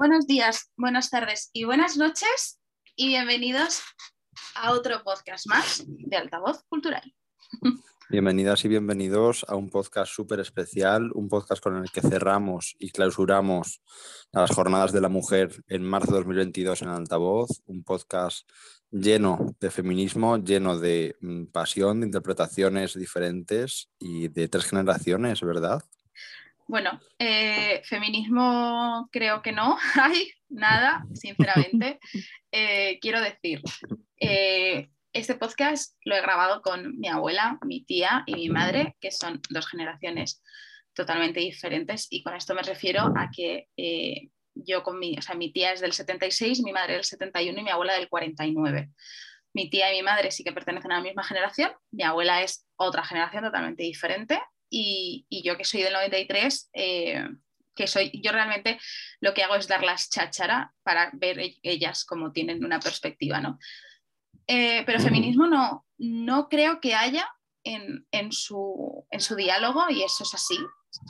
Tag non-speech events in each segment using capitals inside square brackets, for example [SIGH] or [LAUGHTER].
Buenos días, buenas tardes y buenas noches y bienvenidos a otro podcast más de Altavoz Cultural. Bienvenidas y bienvenidos a un podcast súper especial, un podcast con el que cerramos y clausuramos las jornadas de la mujer en marzo de 2022 en Altavoz, un podcast lleno de feminismo, lleno de mm, pasión, de interpretaciones diferentes y de tres generaciones, ¿verdad? Bueno, eh, feminismo creo que no [LAUGHS] hay nada, sinceramente. [LAUGHS] Eh, quiero decir, eh, este podcast lo he grabado con mi abuela, mi tía y mi madre, que son dos generaciones totalmente diferentes. Y con esto me refiero a que yo con mi, o sea, mi tía es del 76, mi madre del 71 y mi abuela del 49. Mi tía y mi madre sí que pertenecen a la misma generación, mi abuela es otra generación totalmente diferente y, yo que soy del 93, eh, que soy, yo realmente lo que hago es darlas cháchara para ver e-, ellas cómo tienen una perspectiva, ¿no? Eh, pero feminismo no, no creo que haya en, su, en su diálogo y eso es así.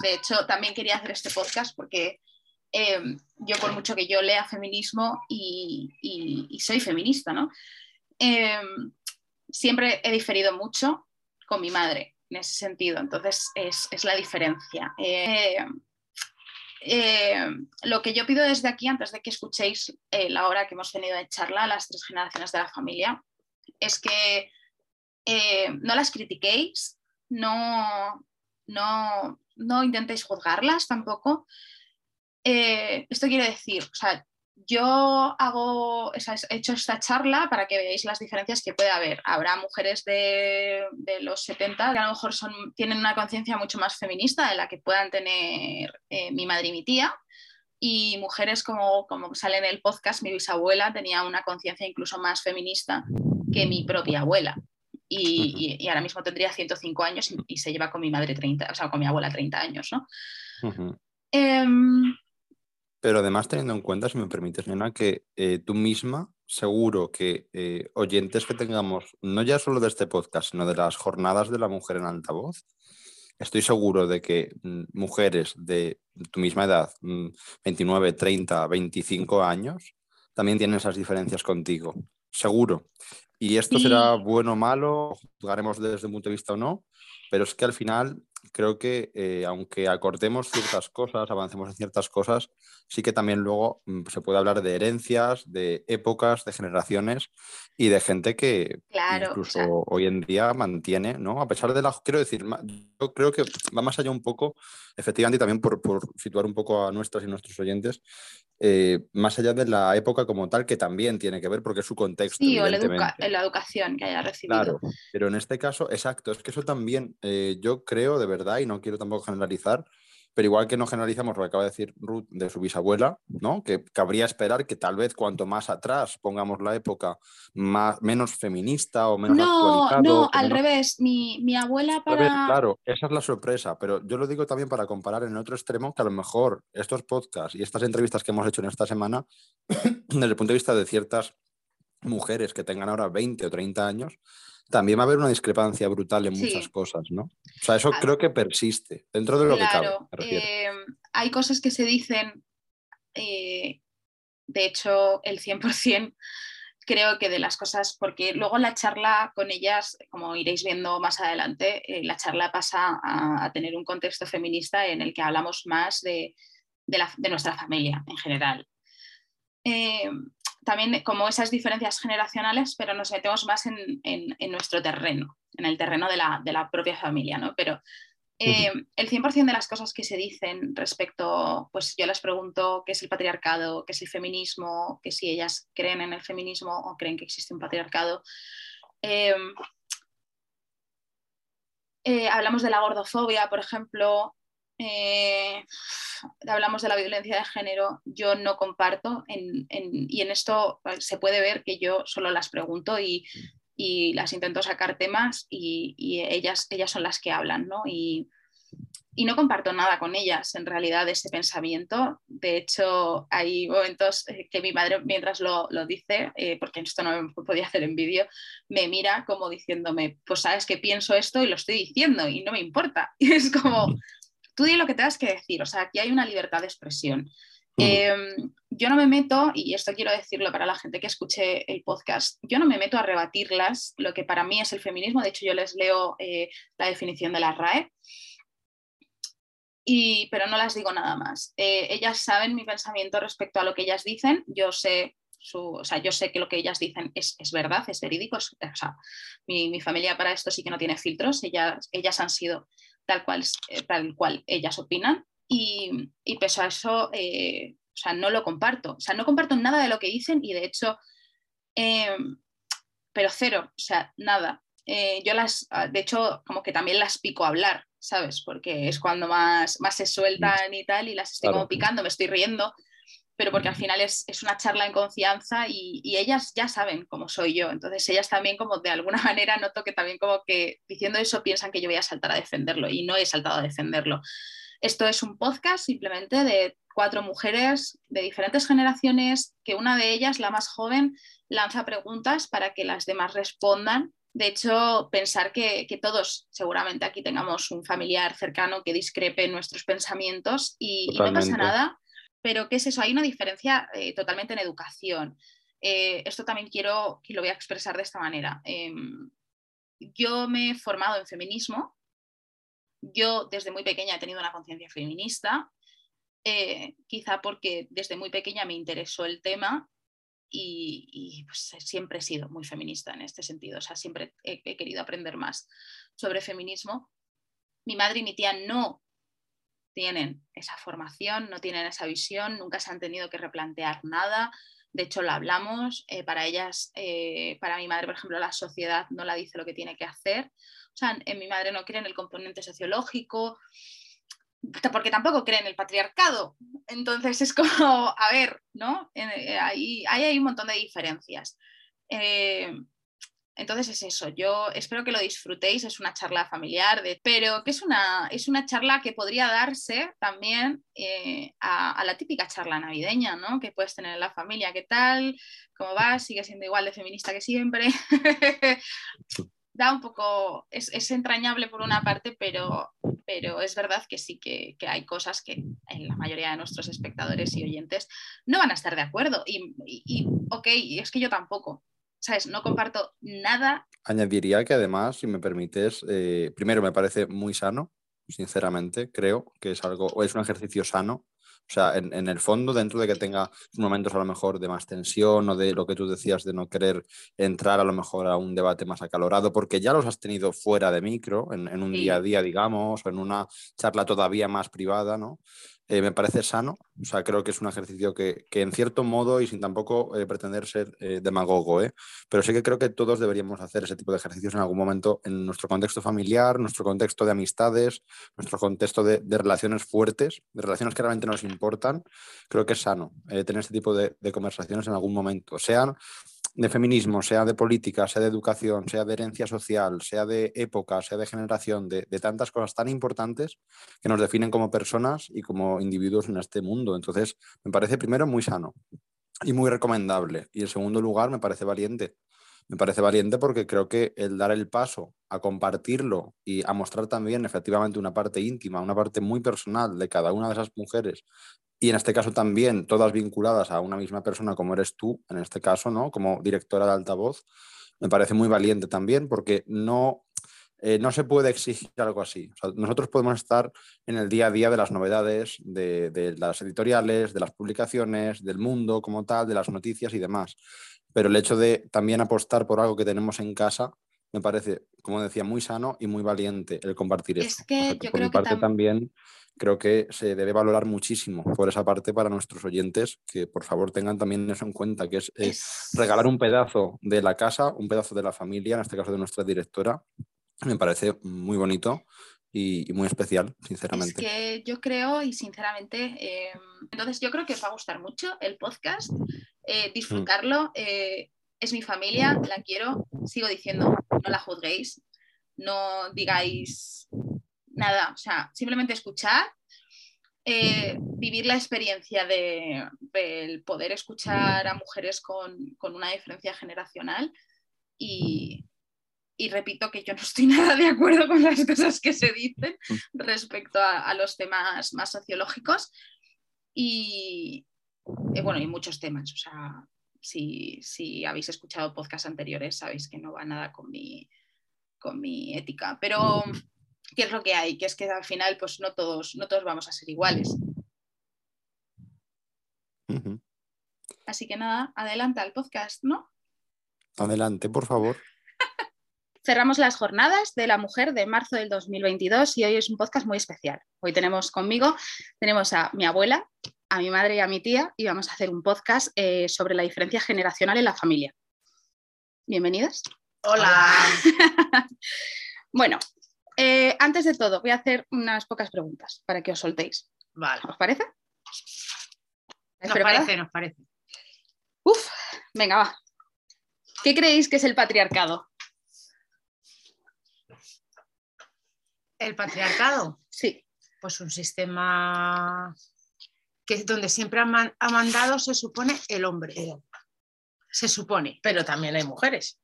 De hecho, también quería hacer este podcast porque eh, yo por mucho que yo lea feminismo y, soy feminista, ¿no? siempre he diferido mucho con mi madre en ese sentido. Entonces, es, la diferencia. Eh, eh, lo que yo pido desde aquí, antes de que escuchéis eh, la hora que hemos tenido de charla, las tres generaciones de la familia, es que no las critiquéis, no, no, no intentéis juzgarlas tampoco. esto quiere decir, o sea, yo hago, he hecho esta charla para que veáis las diferencias que puede haber. Habrá mujeres de, los 70 que a lo mejor son, tienen una conciencia mucho más feminista de la que puedan tener eh, mi madre y mi tía. Y mujeres como, como sale en el podcast, mi bisabuela tenía una conciencia incluso más feminista que mi propia abuela. Y, ahora mismo tendría 105 años y, se lleva con mi madre 30, o sea, con mi abuela 30 años, ¿no? Pero además teniendo en cuenta, si me permites, Nena, que eh, tú misma, seguro que eh, oyentes que tengamos, no ya solo de este podcast, sino de las jornadas de la mujer en altavoz, estoy seguro de que mm, mujeres de tu misma edad, 29, 30, 25 años, también tienen esas diferencias contigo, seguro. Y esto será bueno o malo, juzgaremos desde un punto de vista o no, pero es que al final creo que eh, aunque acortemos ciertas cosas, avancemos en ciertas cosas, sí que también luego mm, se puede hablar de herencias, de épocas, de generaciones y de gente que incluso hoy en día mantiene, ¿no? A pesar de la... Quiero decir, yo creo que va más allá un poco, efectivamente, y también por, por situar un poco a nuestras y nuestros oyentes, eh, más allá de la época como tal, que también tiene que ver porque es su contexto. Sí, o la, educación que haya recibido. Claro, pero en este caso, exacto, es que eso también, eh, yo creo de verdad, y no quiero tampoco generalizar, pero igual que no generalizamos lo que acaba de decir Ruth de su bisabuela, ¿no? Que cabría esperar que tal vez cuanto más atrás pongamos la época más, menos feminista o menos no, No, al revés. Mi, mi abuela para... claro, esa es la sorpresa, pero yo lo digo también para comparar en otro extremo que a lo mejor estos podcasts y estas entrevistas que hemos hecho en esta semana, [CLEARS THROAT] desde el punto de vista de ciertas mujeres que tengan ahora 20 o 30 años, también va a haber una discrepancia brutal en muchas cosas, ¿no? O sea, eso ah. creo que persiste dentro de lo que cabe. Eh, hay cosas que se dicen, eh, de hecho, el 100% creo que de las cosas, porque luego la charla con ellas, como iréis viendo más adelante, eh, la charla pasa a, tener un contexto feminista en el que hablamos más de, de nuestra familia en general también como esas diferencias generacionales, pero nos metemos más en, nuestro terreno, en el terreno de la, propia familia, ¿no? Pero eh, el 100% de las cosas que se dicen respecto, pues yo les pregunto qué es el patriarcado, qué es el feminismo, que si ellas creen en el feminismo o creen que existe un patriarcado. Eh, eh, hablamos de la gordofobia, por ejemplo, eh, hablamos de la violencia de género, yo no comparto y en esto pues, se puede ver que yo solo las pregunto y, las intento sacar temas y, ellas, ellas son las que hablan, ¿no? Y, no comparto nada con ellas en realidad de ese pensamiento. De hecho, hay momentos eh, que mi madre, mientras lo, dice, eh, porque esto no me podía hacer en vídeo, me mira como diciéndome, pues sabes que pienso esto y lo estoy diciendo y no me importa. Y [LAUGHS] es como, tú di lo que tengas que decir, o sea, aquí hay una libertad de expresión. Em, yo no me meto, y esto quiero decirlo para la gente que escuche el podcast, yo no me meto a rebatirlas lo que para mí es el feminismo, de hecho yo les leo eh, la definición de la RAE, y, pero no las digo nada más. Eh, ellas saben mi pensamiento respecto a lo que ellas dicen, yo sé o sea, yo sé que lo que ellas dicen es, verdad, es verídico. o sea, mi, familia para esto sí que no tiene filtros, ellas, ellas han sido tal cual, eh, tal cual ellas opinan y, y pese a eso, eh, o sea, no lo comparto. O sea, no comparto nada de lo que dicen y de hecho, em, pero cero, o sea, nada. Eh, yo las, ah, de hecho, como que también las pico a hablar, ¿sabes? Porque es cuando más, más se sueltan y tal y las estoy como picando, me estoy riendo pero porque al final es, una charla en confianza y, ellas ya saben cómo soy yo. Entonces ellas también como de alguna [LAUGHS] manera noto que también como que diciendo eso piensan que yo voy a saltar a defenderlo y no he saltado a defenderlo. Esto es un podcast simplemente de cuatro mujeres de diferentes generaciones, que una de ellas, la más joven, lanza preguntas para que las demás respondan. De hecho, pensar que, todos seguramente aquí tengamos un familiar cercano que discrepe en nuestros pensamientos y no pasa nada pero ¿qué es eso? Hay una diferencia eh, totalmente en educación. Eh, esto también quiero, que lo voy a expresar de esta manera. Em, yo me he formado en feminismo. Yo desde muy pequeña he tenido una conciencia feminista, eh, quizá porque desde muy pequeña me interesó el tema y, pues, siempre he sido muy feminista en este sentido. O sea, siempre he querido aprender más sobre feminismo. Mi madre y mi tía no tienen esa formación, no tienen esa visión, nunca se han tenido que replantear nada. De hecho, lo hablamos. Eh, para ellas, eh, para mi madre, por ejemplo, la sociedad no la dice lo que tiene que hacer. O sea, en mi madre no cree en el componente sociológico, porque tampoco cree en el patriarcado. Entonces es como, [LAUGHS] a ver, ¿no? Eh, ahí, hay un montón de diferencias. Entonces es eso, yo espero que lo disfrutéis, es una charla familiar, pero que es una, es una charla que podría darse también eh, a, la típica charla navideña, ¿no? Que puedes tener en la familia, ¿qué tal? ¿Cómo vas? ¿Sigue siendo igual de feminista que siempre? [LAUGHS] da un poco, es, entrañable por una parte, pero, pero es verdad que sí que, hay cosas que en la mayoría de nuestros espectadores y oyentes no van a estar de acuerdo. Y, y, y ok, es que yo tampoco. ¿Sabes? No comparto nada. Añadiría que además, si me permites, eh, primero me parece muy sano, sinceramente, creo que es algo, o es un ejercicio sano. O sea, en, el fondo, dentro de que tenga momentos a lo mejor de más tensión o de lo que tú decías de no querer entrar a lo mejor a un debate más acalorado, porque ya los has tenido fuera de micro, en, en un día a día, digamos, o en una charla todavía más privada, ¿no? Eh, me parece sano. O sea, creo que es un ejercicio que, en cierto modo, y sin tampoco eh, pretender ser eh, demagogo, pero sí que creo que todos deberíamos hacer ese tipo de ejercicios en algún momento en nuestro contexto familiar, nuestro contexto de amistades, nuestro contexto de, relaciones fuertes, de relaciones que realmente nos importan. Creo que es sano tener este tipo de, de conversaciones en algún momento, sean de feminismo, sea de política, sea de educación, sea de herencia social, sea de época, sea de generación, de, tantas cosas tan importantes que nos definen como personas y como individuos en este mundo. Entonces, me parece primero muy sano y muy recomendable. Y en segundo lugar, me parece valiente. Me parece valiente porque creo que el dar el paso a compartirlo y a mostrar también efectivamente una parte íntima, una parte muy personal de cada una de esas mujeres y en este caso también todas vinculadas a una misma persona como eres tú, en este caso, ¿no? Como directora de altavoz, me parece muy valiente también porque no, eh, no se puede exigir algo así. nosotros podemos estar en el día a día de las novedades, de, de, las editoriales, de las publicaciones, del mundo como tal, de las noticias y demás. Pero el hecho de también apostar por algo que tenemos en casa me parece, como decía, muy sano y muy valiente el compartir es esto. Que yo por creo mi parte que también creo que se debe valorar muchísimo por esa parte para nuestros oyentes, que por favor tengan también eso en cuenta, que es, regalar un pedazo de la casa, un pedazo de la familia, en este caso de nuestra directora. Me parece muy bonito y, muy especial, sinceramente. Es que yo creo, y sinceramente, em, entonces yo creo que os va a gustar mucho el podcast, eh, disfrutarlo. Eh, es mi familia, la quiero, sigo diciendo, no la juzguéis, no digáis nada, o sea, simplemente escuchar, eh, vivir la experiencia de, poder escuchar a mujeres con, una diferencia generacional y, repito que yo no estoy [LAUGHS] nada de acuerdo con las cosas que se dicen respecto a, los temas más sociológicos y, Eh, bueno, y muchos temas. O sea, si, si habéis escuchado podcasts anteriores, sabéis que no va nada con mi, con mi ética. Pero, ¿qué es lo que hay? Que es que al final, pues no todos, no todos vamos a ser iguales. Así que nada, adelanta el podcast, ¿no? Adelante, por favor. [LAUGHS] Cerramos las jornadas de la mujer de marzo del 2022 y hoy es un podcast muy especial. Hoy tenemos conmigo, tenemos a mi abuela, a mi madre y a mi tía y vamos a hacer un podcast eh, sobre la diferencia generacional en la familia. Bienvenidas. Hola. [LAUGHS] Bueno, eh, antes de todo voy a hacer unas pocas preguntas para que os soltéis. Vale. ¿Os parece? ¿Estáis Nos parece, nos parece. Uf, venga, va. ¿Qué creéis que es el patriarcado? El patriarcado, Sí, pues un sistema que es donde siempre ha, man- ha mandado, se supone, el hombre. Se supone, Pero también hay mujeres.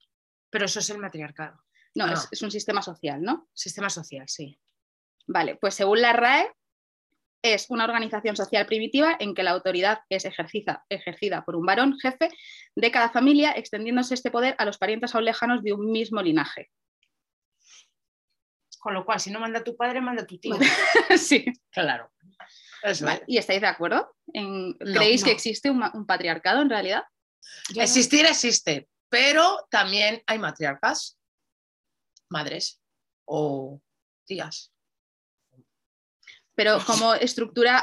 pero eso es el matriarcado. no, No. Es, es un sistema social, ¿no? Sistema social, sí. Vale, pues según la RAE, es una organización social primitiva en que la autoridad es ejercida, ejercida por un varón jefe de cada familia, extendiéndose este poder a los parientes aún lejanos de un mismo linaje. Con lo cual, si no manda tu padre, manda tu tío. [LAUGHS] sí. Claro. Vale, es. ¿Y estáis de acuerdo? En- No, ¿Creéis que existe un, patriarcado en realidad? Yo no- Existir existe, pero también hay matriarcas, madres o tías. Pero como estructura,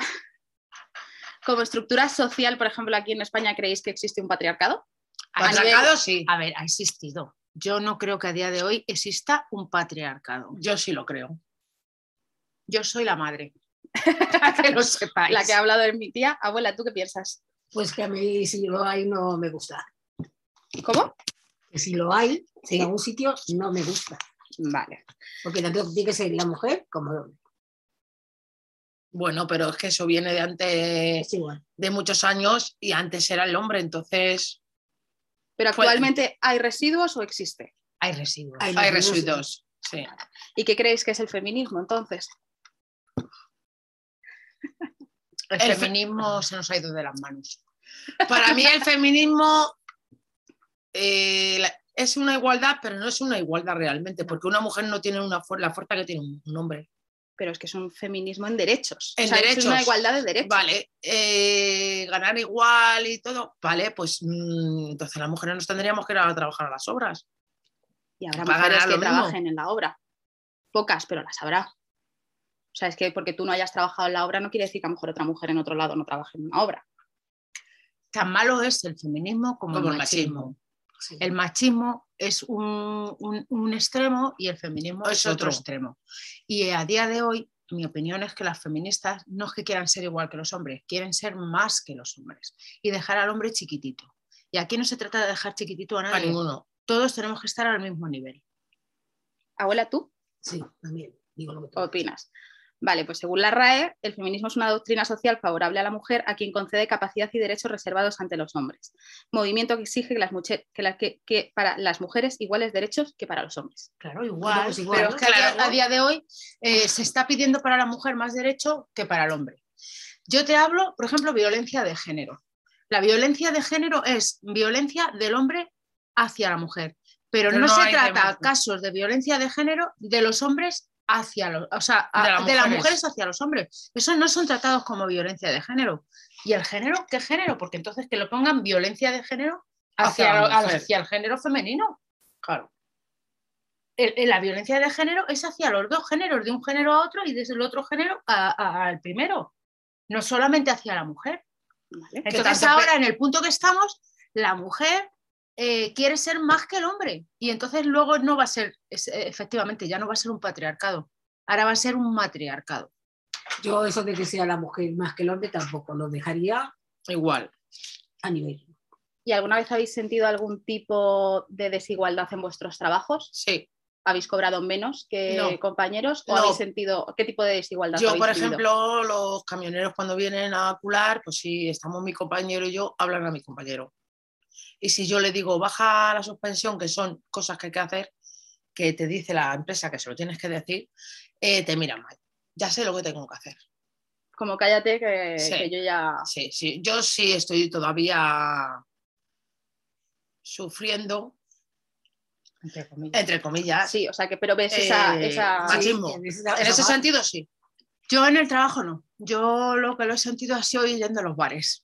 como estructura social, por ejemplo, aquí en España, ¿creéis que existe un patriarcado? A nivel- Patriarcado sí, A ver, ha existido. Yo no creo que a día de hoy exista un patriarcado. yo sí lo creo. Yo soy la madre. Para [LAUGHS] que lo sepáis. La que ha hablado es mi tía. Abuela, ¿tú qué piensas? Pues que a mí si lo hay no me gusta. ¿Cómo? Que si lo hay Sí. en algún sitio no me gusta. Vale. Porque tanto tiene que ser la mujer como el hombre. Bueno, pero es que eso viene de antes de muchos años y antes era el hombre, entonces ¿Pero actualmente hay residuos o existe? Hay residuos. Hay hay residuos. residuos. Sí. ¿Y qué creéis que es el feminismo entonces? El, El fe- feminismo se nos ha ido de las manos. Para mí el feminismo eh, es una igualdad, pero no es una igualdad realmente, porque una mujer no tiene una fu- la fuerza que tiene un, hombre. Pero es que es un feminismo en derechos. En O sea, Es derechos. una igualdad de derechos. Vale, eh, ganar igual y todo, vale, pues mm, entonces las mujeres nos tendríamos que ir a trabajar a las obras. Y habrá mujeres que trabajen en la obra. Pocas, pero las habrá. O sea, es que porque tú no hayas trabajado en la obra no quiere decir que a lo mejor otra mujer en otro lado no trabaje en una obra. Tan malo es el feminismo como, Como el machismo. Sí. El machismo es un, un- un extremo y el feminismo es, Es otro otro. extremo. Y a día de hoy, mi opinión es que las feministas no es que quieran ser igual que los hombres, quieren ser más que los hombres y dejar al hombre chiquitito. Y aquí no se trata de dejar chiquitito a A nadie. ninguno. Todos tenemos que estar al mismo nivel. Abuela, ¿tú Sí, también. Digo lo que tú. qué opinas? Vale, pues según la RAE, el feminismo es una doctrina social favorable a la mujer a quien concede capacidad y derechos reservados ante los hombres. Movimiento que exige que, las que, la- que- que para las mujeres iguales derechos que para los hombres. Claro, igual. pues igual, pero ¿no? es que a día- Claro. a, día, de hoy eh, se está pidiendo para la mujer más derecho que para el hombre. Yo te hablo, por ejemplo, violencia de género. La violencia de género es violencia del hombre hacia la mujer, pero, Pero no, no se trata mujer. casos de violencia de género de los hombres hacia los, o sea, a- De de, las mujeres. hacia los hombres. Esos no son tratados como violencia de género. ¿Y el género? ¿Qué género? Porque entonces que lo pongan violencia de género Hacia hacia, el género femenino. Claro. El- el- la violencia de género es hacia los dos géneros, de un género a otro y desde el otro género al primero, no solamente hacia la mujer. ¿vale? Entonces ahora en el punto que estamos, la mujer eh, quiere ser más que el hombre y entonces luego no va a ser, es- eh, efectivamente, ya no va a ser un patriarcado, ahora va a ser un matriarcado. Yo eso de que sea la mujer más que el hombre tampoco lo dejaría Igual. a nivel. ¿Y alguna vez habéis sentido algún tipo de desigualdad en vuestros trabajos? Sí. ¿Habéis cobrado menos que No. compañeros? ¿O No. habéis sentido qué tipo de desigualdad Yo, habéis por tenido? ejemplo, los camioneros cuando vienen a cular, pues si estamos mi compañero y yo, hablan a mi compañero. Y si yo le digo, baja la suspensión, que son cosas que hay que hacer, que te dice la empresa que se lo tienes que decir, eh, te miran mal. Ya sé lo que tengo que hacer. Como cállate que, Sí. que yo ya... Sí, sí, yo sí estoy todavía sufriendo, Entre comillas. entre comillas. Sí, o sea que, pero ves esa... Eh, esa- machismo. en ese, En ese sentido, sí. Yo en el trabajo no. Yo lo que lo he sentido ha sido yendo a los bares.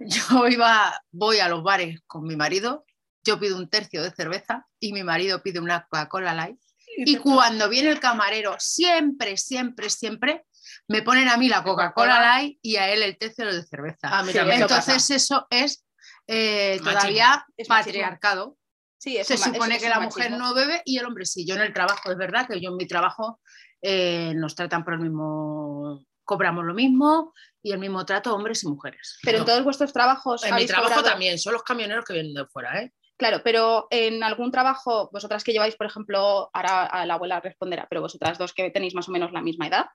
[LAUGHS] Yo iba, voy a los bares con mi marido, yo pido un tercio de cerveza y mi marido pide una Coca-Cola Light. Y cuando viene el camarero, siempre, siempre, siempre me ponen a mí la Coca-Cola Light y a él el tercio de cerveza. A mí Sí, también. eso Entonces eso es eh, todavía Es patriarcado. Sí, es Se supone es- que la mujer machismo. no bebe y el hombre sí. Yo en el trabajo, es verdad que yo en mi trabajo eh, nos tratan por el mismo, cobramos lo mismo y el mismo trato hombres y mujeres. Pero en todos vuestros trabajos En mi trabajo cobrado- también, son los camioneros que vienen de fuera, ¿eh? Claro, pero en algún trabajo, vosotras que lleváis, por ejemplo, ahora a la abuela responderá, pero vosotras dos que tenéis más o menos la misma edad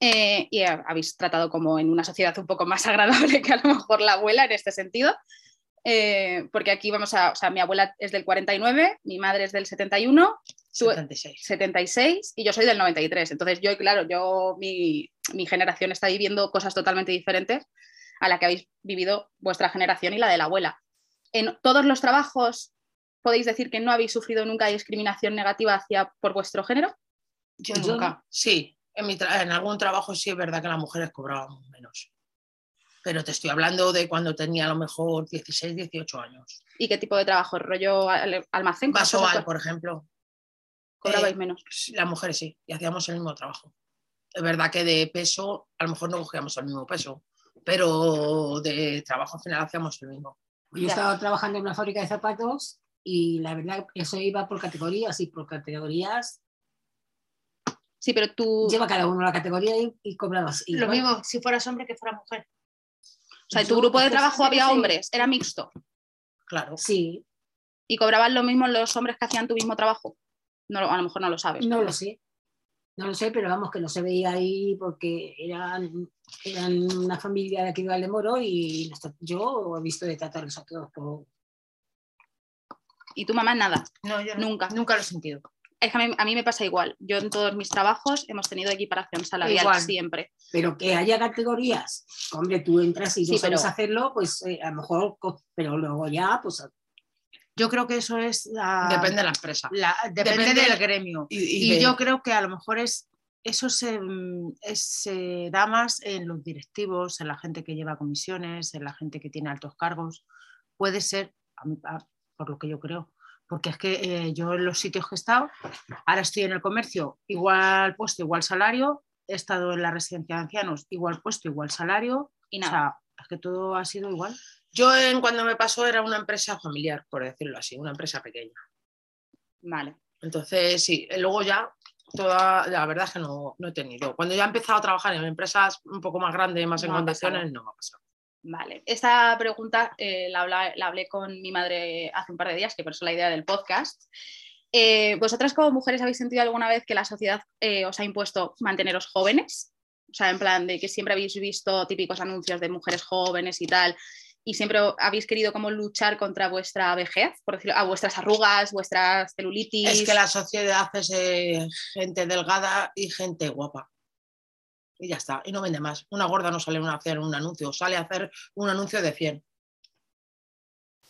eh, y ha- habéis tratado como en una sociedad un poco más [LAUGHS] agradable que a lo mejor la abuela en este sentido, eh, porque aquí vamos a, o sea, mi abuela es del 49, mi madre es del 71, Tú- 76. 76 y yo soy del 93. Entonces yo, claro, yo, mi, mi generación está viviendo cosas totalmente diferentes a la que habéis vivido vuestra generación y la de la abuela. En todos los trabajos podéis decir que no habéis sufrido nunca discriminación negativa hacia por vuestro género. Yo Yo nunca. Sí, en, mi en algún trabajo sí es verdad que las mujeres cobrábamos menos. Pero te estoy hablando de cuando tenía a lo mejor 16, 18 años. ¿Y qué tipo de trabajo? ¿Rollo al- almacén? Vaso al, por ejemplo. cobrabais eh, menos. Las mujeres sí, y hacíamos el mismo trabajo. Es verdad que de peso, a lo mejor no cogíamos el mismo peso, pero de trabajo al final hacíamos el mismo. Yo estaba trabajando en una fábrica de zapatos y la verdad eso iba por categorías y por categorías Sí, pero tú, lleva cada uno la categoría y, y cobrabas. Lo igual. mismo si fueras hombre que fuera mujer. O sea, en tu grupo de trabajo había hombres, era mixto Claro. Sí, y cobraban lo mismo los hombres que hacían tu mismo trabajo. No, lo- a lo mejor no lo sabes. no lo sé. No lo sé, pero vamos, que no se veía ahí porque eran, eran una familia de aquí de Valdemoro y yo he visto de tratarlos a todos por... Y tu mamá nada. No, yo Nunca. Nunca lo he sentido. Es que a mí, a mí me pasa igual. Yo en todos mis trabajos hemos tenido equiparación salarial Igual. siempre. Pero que haya categorías, hombre, tú entras y no Sí, sabes pero- hacerlo, pues eh, a lo mejor, pero luego ya, pues Yo creo que eso es la. Depende de la empresa. la- depende, Depende- del gremio. Y, Y, y de- yo creo que a lo mejor es eso se, es- se da más en los directivos, en la gente que lleva comisiones, en la gente que tiene altos cargos. Puede ser, a mí- a- por lo que yo creo, porque es que eh, yo en los sitios que he estado, ahora estoy en el comercio, igual puesto, igual salario, he estado en la residencia de ancianos, igual puesto, igual salario, Y o nada. sea, es que todo ha sido igual. Yo en cuando me pasó era una empresa familiar, por decirlo así, una empresa pequeña. Vale. Entonces, sí, eh, luego ya, toda, la verdad es que no, no he tenido. Cuando ya he empezado a trabajar en empresas un poco más grandes, más en No condiciones, no me ha pasado. Vale. Esta pregunta eh, la, hablé con mi madre hace un par de días, que por eso la idea del podcast. Eh, ¿Vosotras como mujeres habéis sentido alguna vez que la sociedad eh, os ha impuesto manteneros jóvenes? O sea, en plan de que siempre habéis visto típicos anuncios de mujeres jóvenes y tal, y siempre habéis querido como luchar contra vuestra vejez, por decirlo, a vuestras arrugas, vuestras celulitis. Es que la sociedad es eh, gente delgada y gente guapa. Y ya está, y no vende más. Una gorda no sale a hacer un anuncio, sale a hacer un anuncio de 100.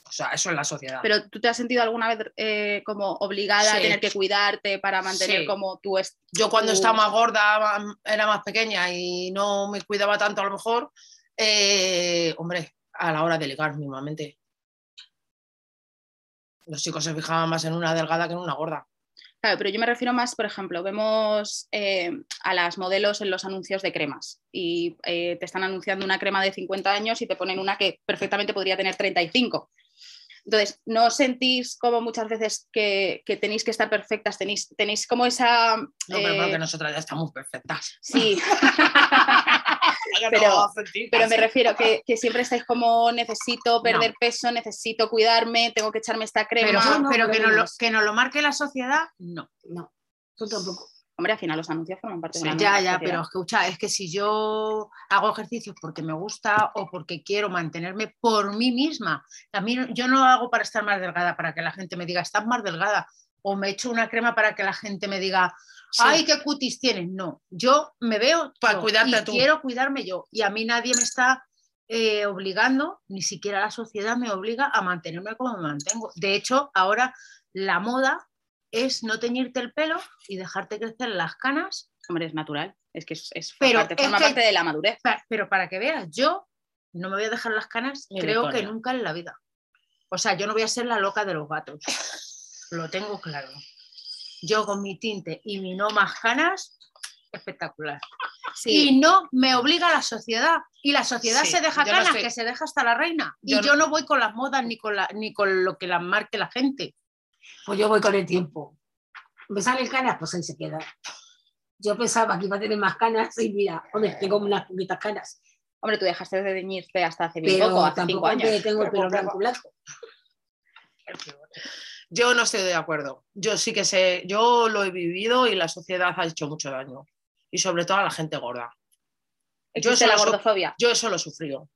O sea, eso es la sociedad. Pero tú te has sentido alguna vez eh, como obligada a tener que cuidarte para mantener Sí. como tú es Yo cuando estaba más gorda, era más pequeña y no me cuidaba tanto a lo mejor, eh, hombre, a la hora de ligar mismamente. Los chicos se fijaban más en una delgada que en una gorda. Claro, pero yo me refiero más, por ejemplo, vemos eh, a las modelos en los anuncios de cremas y eh, te están anunciando una crema de 50 años y te ponen una que perfectamente podría tener 35. Entonces, ¿no sentís como muchas veces que, que tenéis que estar perfectas? Tenéis, tenéis como esa... No, pero eh, porque nosotras ya estamos perfectas. Sí, [LAUGHS] Pero- pero me refiero que, que siempre estáis como necesito perder peso, necesito cuidarme, tengo que echarme esta crema. Pero, no, pero que, lo no lo, menos. que nos lo marque la sociedad, no. no, tú tampoco. Hombre, al final los anuncios forman parte de la Ya, ya, sociedad. pero escucha, es que si yo hago ejercicios porque me gusta o porque quiero mantenerme por mí misma, a mí no- yo no hago para estar más delgada, para que la gente me diga, estás más delgada. O me echo una crema para que la gente me diga, Sí. ay, qué cutis tienes. No, yo me veo Para cuidarte y tú. quiero cuidarme yo. Y a mí nadie me está eh, obligando, ni siquiera la sociedad me obliga a mantenerme como me mantengo. De hecho, ahora la moda es no teñirte el pelo y dejarte crecer las canas Hombre, es natural. Es que es, es Pero parte, es forma que- parte de la madurez. Pero para que veas, yo no me voy a dejar las canas, creo que nunca en la vida. O sea, yo no voy a ser la loca de los gatos. Lo tengo claro. Yo con mi tinte y mi no más canas, espectacular. Y no me obliga la sociedad. Y la sociedad Sí, se deja no canas, que se deja hasta la reina. Yo y no- yo no voy con las modas ni con, la, ni con lo que las marque la gente. Pues yo voy con el tiempo. Me salen canas, pues ahí se queda. Yo pensaba que iba a tener más canas y mira, hombre, tengo unas poquitas canas. Hombre, tú dejaste de teñirte hasta hace bien poco, hace cinco años. tengo el pelo blanco blanco. Yo no estoy de acuerdo. Yo sí que sé, yo lo he vivido y la sociedad ha hecho mucho daño. Y sobre todo a la gente gorda. Yo Existe la lo su- gordofobia. Yo eso lo he sufrido. O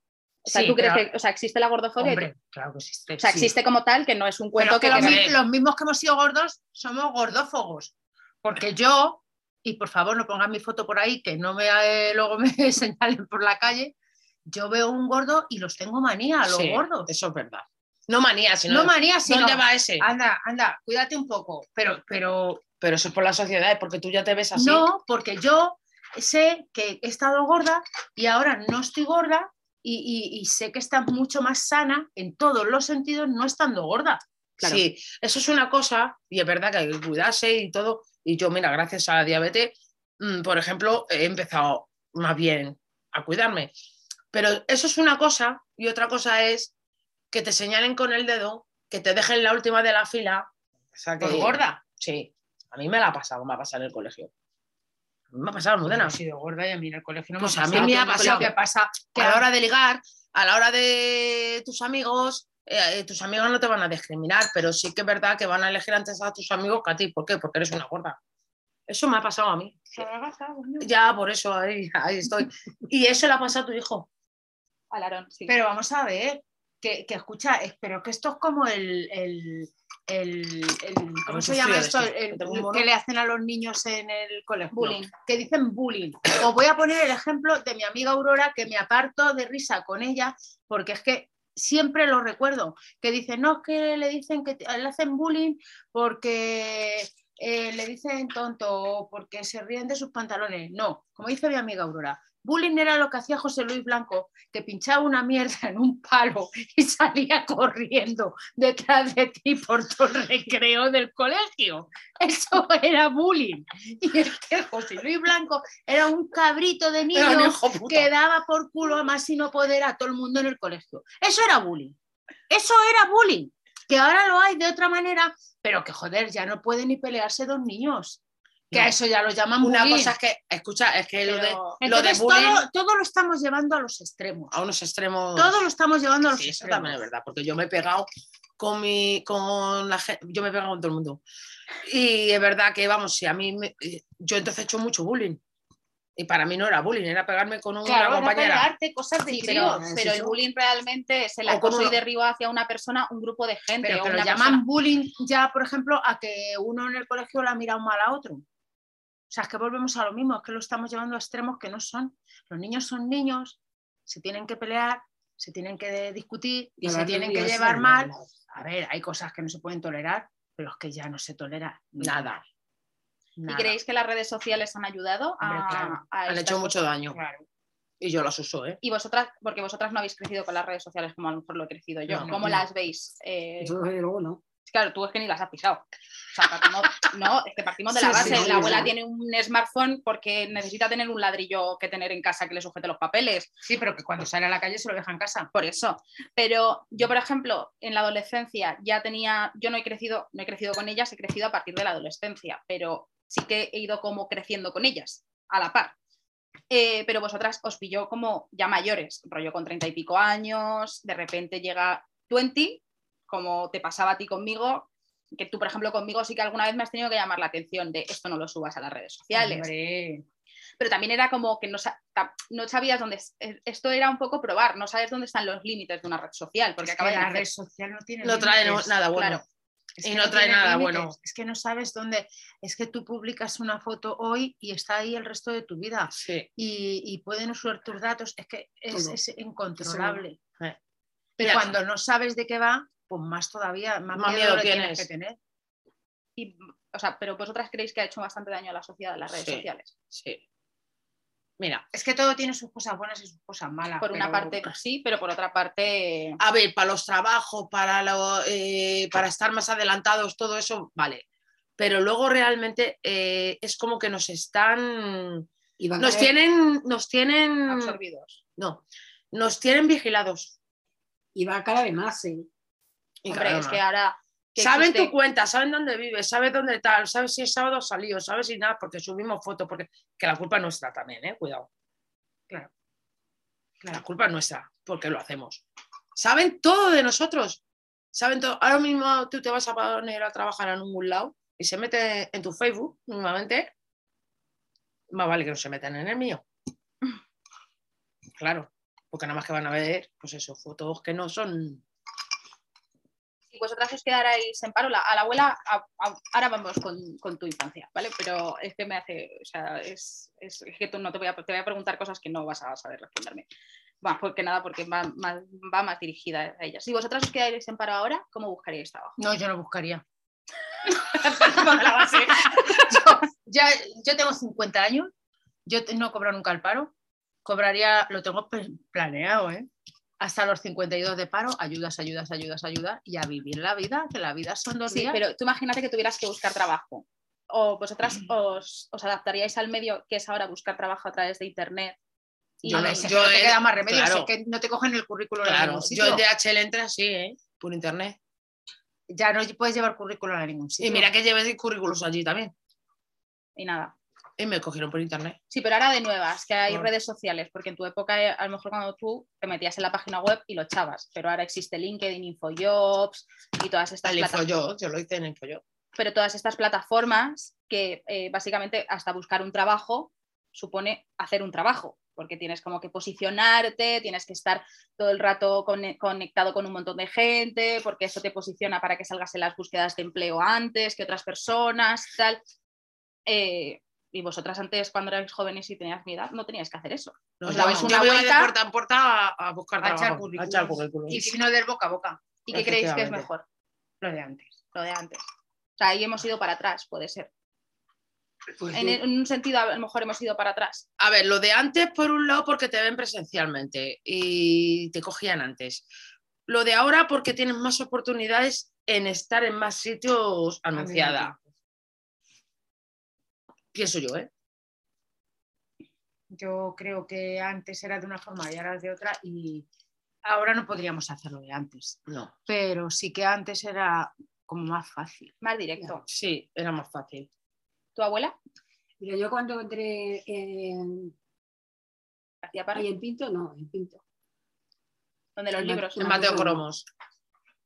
sea, Sí, ¿tú crees que o sea, existe la gordofobia? Hombre, claro que existe. o sea, sí. existe como tal, que no es un cuento Pero que que... los, los mismos que hemos sido gordos somos gordófogos. Porque yo, y por favor no pongan mi foto por ahí, que no me eh, luego me [LAUGHS] señalen por la calle, yo veo un gordo y los tengo manía a los Sí, gordos. Eso es verdad. No manía, sino. no manía, sino ¿Dónde va ese? anda, anda, cuídate un poco. Pero, pero Pero eso es por la sociedad, es porque tú ya te ves así. no, porque yo sé que he estado gorda y ahora no estoy gorda y, y- y sé que estás mucho más sana en todos los sentidos no estando gorda. Claro. Sí, eso es una cosa, y es verdad que hay que cuidarse y todo. Y yo, mira, gracias a la diabetes, mm, por ejemplo, he empezado más bien a cuidarme. Pero eso es una cosa, y otra cosa es que te señalen con el dedo, que te dejen la última de la fila. O sea, que Por gorda. Sí, a mí me la ha pasado, me ha pasado en el colegio. A mí me ha pasado, Almudena. He sido gorda y a mí en el colegio no Pues me a ha mí pasado. me ha pasado. que pasa que a la hora de ligar, a la hora de tus amigos, eh, eh, tus amigos no te van a discriminar, pero sí que es verdad que van a elegir antes a tus amigos que a ti. ¿Por qué? Porque eres una gorda. Eso me ha pasado a mí. Ya, por eso, ahí, ahí estoy. Y eso le ha pasado a tu hijo. Al Aarón, sí. Pero vamos a ver, que, que escucha, pero que esto es como el, el, el- el- ¿cómo se llama esto? El- que le hacen a los niños en el colegio. Bullying. Que dicen bullying. Os voy a poner el ejemplo de mi amiga Aurora, que me aparto de risa con ella, porque es que siempre lo recuerdo, que dice, no, es que le dicen que le hacen bullying porque eh, le dicen tonto o porque se ríen de sus pantalones. No, como dice mi amiga Aurora, bullying era lo que hacía José Luis Blanco, que pinchaba una mierda en un palo y salía corriendo detrás de ti por todo el recreo del colegio. Eso era bullying. Y es que José Luis Blanco era un cabrito de niño que daba por culo a más y no poder a todo el mundo en el colegio. Eso era bullying. Eso era bullying. Que ahora lo hay de otra manera, pero que joder, ya no pueden ni pelearse dos niños. Que a No. eso ya lo llaman Una bullying. cosa es que, escucha, es que lo de, Pero- lo de Entonces, bullying todo, todo lo estamos llevando a los extremos. a unos extremos. Todo lo estamos llevando a los Sí, eso extremos. también es verdad, porque yo me he pegado con mi, con la gente, yo me he pegado con todo el mundo. Y es verdad que, vamos, si a mí, me- eh, yo entonces he hecho mucho bullying. Y para mí no era bullying, era pegarme con una Claro, era compañera. pelearte, cosas de Sí, críos. pero, pero el eso. bullying realmente es el O acoso y derribo hacia una persona, un grupo de gente. Pero o que lo una llaman persona- bullying ya, por ejemplo, a que uno en el colegio le ha mirado mal a otro. O sea, es que volvemos a lo mismo, es que lo estamos llevando a extremos que no son. Los niños son niños, se tienen que pelear, se tienen que discutir y se tienen que llevar mal. A ver, hay cosas que no se pueden tolerar, pero es que ya no se tolera Nada. ¿Y creéis que las redes sociales han ayudado Hombre, a, claro. a Han hecho mucho daño. Claro. Y yo las uso, ¿eh? Y vosotras, porque vosotras no habéis crecido con las redes sociales como a lo mejor lo he crecido yo. No, no, ¿Cómo no. las veis? Eh, Yo desde luego no. Claro, tú es que ni las has pisado. O sea, partimos, [LAUGHS] no, es que partimos de la Sí, sí, base. sí, la abuela tiene un smartphone porque necesita tener un ladrillo que tener en casa que le sujete los papeles. Sí, pero que cuando sale a la calle se lo deja en casa. Por eso. Pero yo, por ejemplo, en la adolescencia ya tenía, yo no he crecido, no he crecido con ellas, he crecido a partir de la adolescencia, pero sí que he ido como creciendo con ellas, a la par. Eh, pero vosotras os pilló como ya mayores, rollo con treinta y pico años, de repente llega 20, como te pasaba a ti conmigo, que tú, por ejemplo, conmigo sí que alguna vez me has tenido que llamar la atención de esto no lo subas a las redes sociales Hombre. pero también era como que no, sabías dónde, eh, esto era un poco probar, no sabes dónde están los límites de una red social, porque Es que acaba de la red social no tiene No trae límites. nada bueno. Claro. Es Y que no trae nada límites, bueno. Es que no sabes dónde. Es que tú publicas una foto hoy y está ahí el resto de tu vida. Sí. Y, y pueden usar tus datos. Es que es, incontrolable. Eh. Pero Ya. cuando no sabes de qué va, pues más todavía, más, Más miedo, tienes. tienes. que tener. Y, o sea, pero vosotras creéis que ha hecho bastante daño a la sociedad las redes Sí. sociales. Sí. Mira, Es que todo tiene sus cosas buenas y sus cosas malas. Por una parte sí, pero por otra parte. a ver, para los trabajos, para, lo- eh, para estar más adelantados, todo eso, vale. Pero luego realmente eh, es como que nos están. Y a Nos tienen. Nos tienen. absorbidos. No. Nos tienen vigilados. y va a cada vez más, ¿eh? Y Hombre, es que ahora. que Saben existe- tu cuenta, saben dónde vives, sabes dónde tal, sabes si es sábado salió, sabes si nada, porque subimos fotos, porque que la culpa es nuestra también, ¿eh? Cuidado. Claro. La culpa es nuestra, porque lo hacemos. Saben todo de nosotros. Saben todo. Ahora mismo tú te vas a poner a trabajar en un lado y se mete en tu Facebook, nuevamente. Más vale que no se metan en el mío. [LAUGHS] Claro, porque nada más que van a ver, pues eso, fotos que no son. Si vosotras os quedarais en paro, la- a la abuela, a- a- ahora vamos con, con tu infancia, ¿vale? Pero es que me hace, o sea, es, es- es que tú no te voy, a, te voy a preguntar cosas que no vas a saber responderme. Más porque nada, porque va más, va más dirigida a ella. Si vosotras os quedarais en paro ahora, ¿cómo buscaríais trabajo? No, yo no buscaría. [LAUGHS] [LAUGHS] Yo, ya, yo tengo 50 años, yo no cobro nunca el paro, cobraría, lo tengo planeado, ¿eh? Hasta los 52 de paro, ayudas, ayudas, ayudas, ayudas, y a vivir la vida, que la vida son dos Sí, días. pero tú imagínate que tuvieras que buscar trabajo. O vosotras os, os adaptaríais al medio que es ahora buscar trabajo a través de internet. Y Yo no- yo te queda más remedio, claro. es que no te cogen el currículo en Claro, ningún yo el DHL entré así, ¿eh? Por internet. Ya no puedes llevar currículo a ningún sitio. Y mira que llevé currículos allí también. y nada. Y me cogieron por internet. Sí, pero ahora de nuevas, que hay Ah. redes sociales, porque en tu época, eh, a lo mejor cuando tú te metías en la página web y lo echabas, pero ahora existe LinkedIn, InfoJobs y todas estas El plataformas. Infoyo, yo lo hice en Infoyo. Pero todas estas plataformas que eh, básicamente hasta buscar un trabajo supone hacer un trabajo, porque tienes como que posicionarte, tienes que estar todo el rato conectado con un montón de gente, porque eso te posiciona para que salgas en las búsquedas de empleo antes que otras personas, tal. Eh, y vosotras antes, cuando erais jóvenes y tenías mi edad, no teníais que hacer eso. No, Os dabais una voy de vuelta puerta en puerta a, a buscar A echar currículums. Y si no, del boca a boca, ¿Y qué creéis que es mejor? lo de antes. Lo de antes. O sea, ahí hemos ido para atrás, puede ser. Pues En, en un sentido, a lo mejor hemos ido para atrás. A ver, lo de antes, por un lado, porque te ven presencialmente y te cogían antes. Lo de ahora, porque tienes más oportunidades en estar en más sitios anunciada. Pienso yo, ¿eh? Yo creo que antes era de una forma y ahora es de otra y ahora no podríamos hacerlo de antes, No. pero sí que antes era como más fácil. Más directo. Sí, era más fácil. ¿Tu abuela? Mira, yo cuando entré en, Hacía para ahí en Pinto, no, en Pinto. donde los en libros. En Mateo Cromos.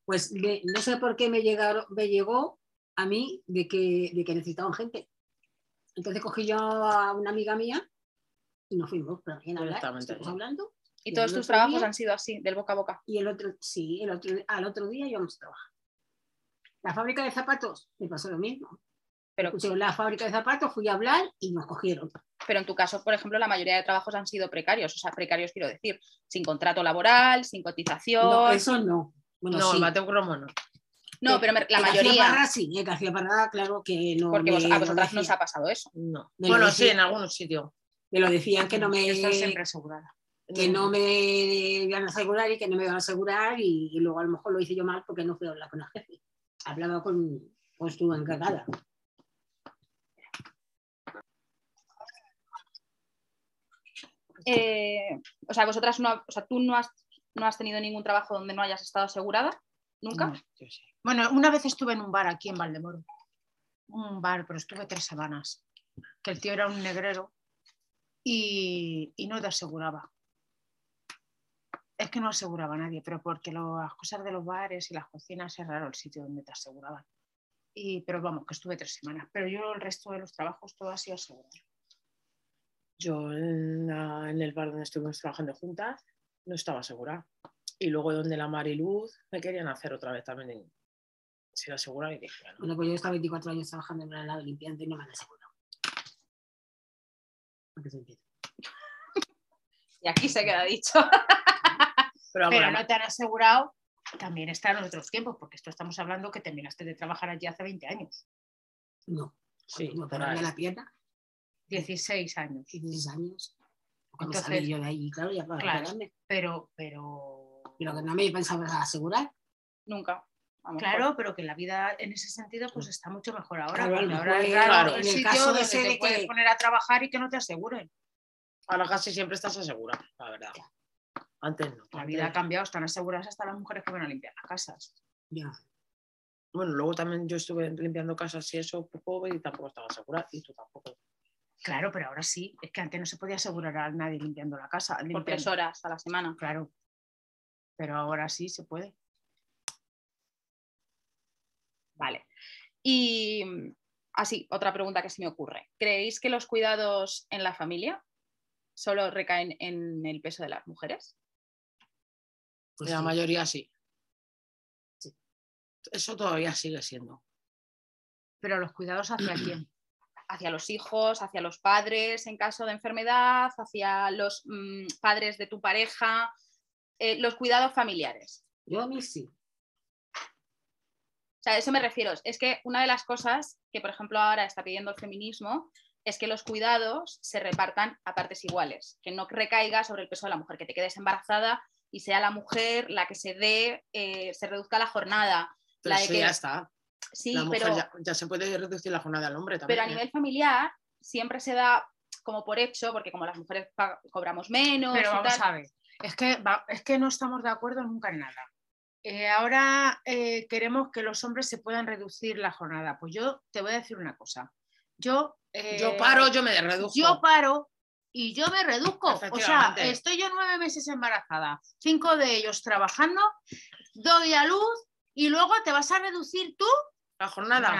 Pues no sé por qué me, llegaron, me llegó a mí de que, de que necesitaban gente. Entonces cogí yo a una amiga mía y nos fuimos ahí a hablar, estuvimos hablando. Y y todos el tus trabajos día- han sido así, del boca a boca. Y el otro, sí, el otro, al otro día íbamos a trabajar. La fábrica de zapatos me pasó lo mismo. Pero, Pusieron la fábrica de zapatos, fui a hablar y nos cogieron. pero en tu caso, por ejemplo, la mayoría de trabajos han sido precarios. O sea, precarios quiero decir, sin contrato laboral, sin cotización. No, eso no. Bueno, no, sí. en Mateo Cromos no. Pero me- la El García mayoría. Parra sí, el García Parra, claro que no. Porque vos- a vosotras no os ha pasado eso. No. Me lo Bueno, sí, en algunos sitios. Me lo decían que no me, Yo estoy siempre asegurada. que no me iban a asegurar y que no me iban a asegurar y, y luego a lo mejor lo hice yo mal porque no fui a hablar con el jefe. Hablaba con, con su encargada. Eh, o sea, vosotras no, o sea, tú no has, no has tenido ningún trabajo donde no hayas estado asegurada, nunca. No, yo sí. Bueno, una vez estuve en un bar aquí en Valdemoro. Un bar, pero estuve tres semanas. Que el tío era un negrero y, y no te aseguraba. Es que no aseguraba a nadie, pero porque lo- las cosas de los bares y las cocinas es raro el sitio donde te aseguraban. Y, pero vamos, que estuve tres semanas. Pero yo el resto de los trabajos todo ha sido asegurado. Yo en, la- en el bar donde estuvimos trabajando juntas no estaba segura. Y luego donde la Mariluz me querían hacer otra vez también. Si la asegura, y dije, no. Bueno, pues yo he estado 24 años trabajando en el lado limpiando y no me han asegurado. Para que se entienda. Y aquí se queda dicho. Pero, no te han asegurado, también está en otros tiempos, porque esto estamos hablando que terminaste de trabajar allí hace 20 años, No. Sí, me ahí. la pierna, 16 años. 16 años. Cuando Entonces- salí yo de ahí, claro, ya para Claro. Pero, pero. Pero que no me pensaba asegurar. Nunca. Lo. Claro, pero que la vida en ese sentido pues está mucho mejor ahora. Claro, porque lo ahora es claro, el en el sitio caso donde ese te de puedes poner a trabajar y que no te aseguren. ahora casi siempre estás asegurada, la verdad. Antes no. La antes- vida ha cambiado, están aseguradas hasta las mujeres que van a limpiar las casas. Ya. Bueno, luego también yo estuve limpiando casas y eso poco y tampoco estaba asegurada y tú tampoco. Claro, pero ahora sí. Es que antes no se podía asegurar a nadie limpiando la casa. por tres horas a la semana. Claro. Pero ahora sí se puede. Vale. Y mm, así, otra pregunta que se me ocurre. ¿Creéis que los cuidados en la familia solo recaen en el peso de las mujeres? Pues la sí. mayoría sí. Sí. Eso todavía sigue siendo. Pero los cuidados hacia quién. Hacia los hijos, hacia los padres en caso de enfermedad, hacia los mm, padres de tu pareja, eh, los cuidados familiares. Yo a mí sí. O sea, a eso me refiero. Es que una de las cosas que, por ejemplo, ahora está pidiendo el feminismo es que los cuidados se repartan a partes iguales, que no recaiga sobre el peso de la mujer, que te quedes embarazada y sea la mujer la que se dé, eh, se reduzca la jornada. Pero La de eso que- ya está. Sí, la mujer pero, ya, ya se puede reducir la jornada al hombre también. pero a ¿eh? nivel familiar siempre se da como por hecho, porque como las mujeres cobramos menos, Pero y vamos tal, a ver. Es que, va- es que no estamos de acuerdo nunca en nada. Eh, ahora eh, queremos que los hombres se puedan reducir la jornada. Pues yo te voy a decir una cosa. Yo, eh, Yo paro, yo me reduzco. yo paro y yo me reduzco. O sea, estoy yo nueve meses embarazada, cinco de ellos trabajando, doy a luz y luego te vas a reducir tú. la jornada.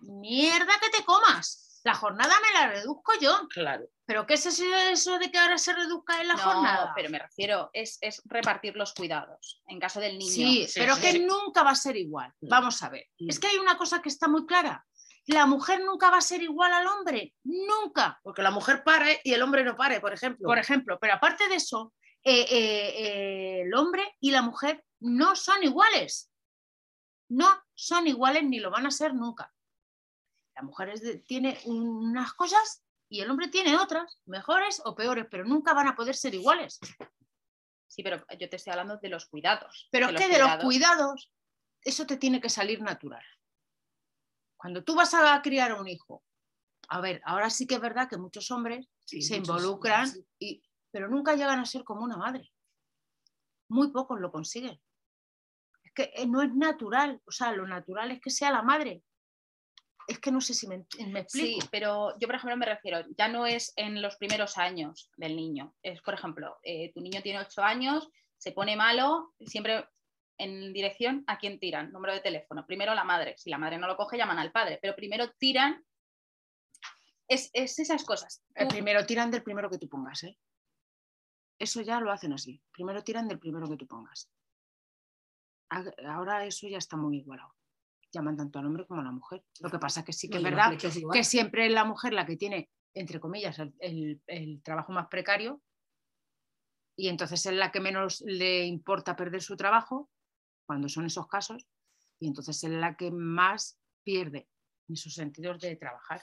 Una mierda que te comas. La jornada me la reduzco yo. Claro. ¿Pero qué es eso, de que ahora se reduzca en la no, jornada? pero me refiero, es, es repartir los cuidados en caso del niño. Sí, Sí, pero sí, que sí. nunca va a ser igual. No. Vamos a ver. Mm. Es que hay una cosa que está muy clara. La mujer nunca va a ser igual al hombre. Nunca. Porque la mujer pare y el hombre no pare, por ejemplo. Por ejemplo, pero aparte de eso, eh, eh, eh, el hombre y la mujer no son iguales. No son iguales ni lo van a ser nunca. La mujer es de- tiene unas cosas y el hombre tiene otras, mejores o peores, pero nunca van a poder ser iguales. Sí, pero yo te estoy hablando de los cuidados. Pero es que de los cuidados, eso te tiene que salir natural. Cuando tú vas a criar a un hijo, a ver, ahora sí que es verdad que muchos hombres Sí, se muchos, involucran, sí. y, pero nunca llegan a ser como una madre. Muy pocos lo consiguen. Es que eh, no es natural, o sea, lo natural es que sea la madre. Es que no sé si me, me Sí, explico. pero yo, por ejemplo, me refiero, ya no es en los primeros años del niño. Es, por ejemplo, eh, tu niño tiene 8 años, se pone malo, siempre en dirección a quién tiran, número de teléfono. Primero la madre, si la madre no lo coge, llaman al padre, pero primero tiran. Es, es esas cosas. El Tú- primero tiran del primero que tú pongas, ¿eh? Eso ya lo hacen así. Primero tiran del primero que tú pongas. Ahora eso ya está muy igualado. Llaman tanto al hombre como a la mujer. Lo que pasa que sí que No, es verdad que siempre es la mujer la que tiene, entre comillas, el, el- el trabajo más precario y entonces es la que menos le importa perder su trabajo cuando son esos casos y entonces es la que más pierde en sus sentidos de trabajar.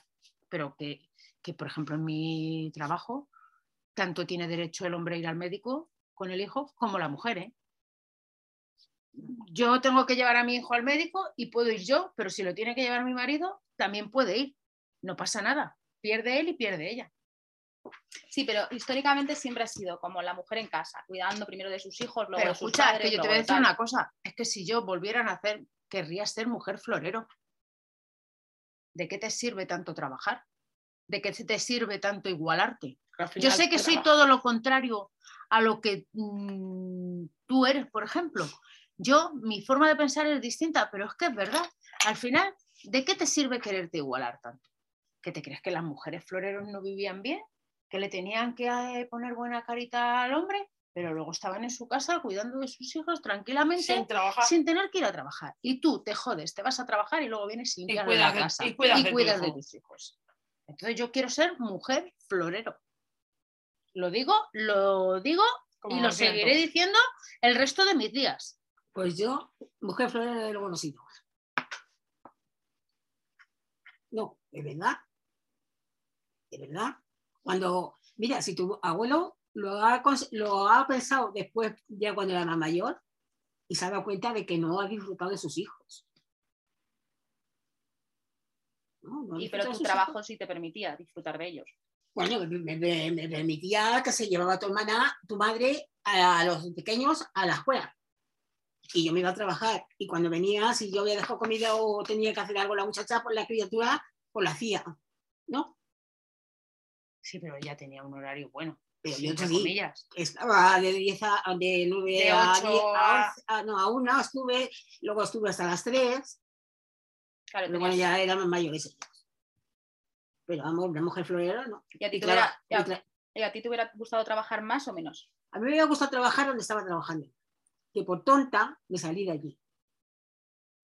Pero que, que, por ejemplo, en mi trabajo, tanto tiene derecho el hombre a ir al médico con el hijo como la mujer. ¿eh? Yo tengo que llevar a mi hijo al médico y puedo ir yo, pero si lo tiene que llevar mi marido, también puede ir. No pasa nada. Pierde él y pierde ella. Sí, pero históricamente siempre ha sido como la mujer en casa, cuidando primero de sus hijos, luego Pero de sus escucha, es que yo te voy a de decir una cosa, es que si yo volviera a nacer, querría ser mujer florero. ¿De qué te sirve tanto trabajar? ¿De qué te sirve tanto igualarte? Al Yo sé que soy trabaja. todo lo contrario a lo que mm, tú eres, por ejemplo. Yo, mi forma de pensar es distinta, pero es que es verdad. Al final, ¿de qué te sirve quererte igualar tanto? ¿Que te crees que las mujeres floreros no vivían bien? ¿Que le tenían que eh, poner buena carita al hombre? pero luego estaban en su casa cuidando de sus hijos tranquilamente Sin trabajar. sin tener que ir a trabajar. Y tú te jodes, te vas a trabajar y luego vienes y limpias cuidas la de- casa y cuidas de cuidas tus hijos. Entonces yo quiero ser mujer florero. Lo digo, lo digo Como y lo siento. seguiré diciendo el resto de mis días. Pues yo, mujer florera de luego no sigo. No, de verdad. De verdad. Cuando, mira, si tu abuelo lo ha, cons- lo ha pensado después, ya cuando era más mayor, y se ha dado cuenta de que no ha disfrutado de sus hijos. No, no ha Y pero tu trabajo hijos. sí te permitía disfrutar de ellos. Bueno, me, me- me permitía que se llevaba tu hermana, tu madre, a los pequeños a la escuela. Y yo me iba a trabajar. Y cuando venía, si yo había dejado comida o tenía que hacer algo la muchacha, por la criatura, pues lo hacía. ¿No? Sí, pero ella tenía un horario bueno. Pero yo comillas. estaba de 10 a de 9 De a, ocho 10 a a- 11, a- no, a una estuve, luego estuve hasta las 3, Claro, pero bueno, tenías- ya eran mayores ellos. Pero vamos, una mujer florera, no. y a ti Y te traba- hubiera- y y a- tra- y a ti te hubiera gustado trabajar más o menos. A mí me hubiera gustado trabajar donde estaba trabajando. Que por tonta me salí de allí.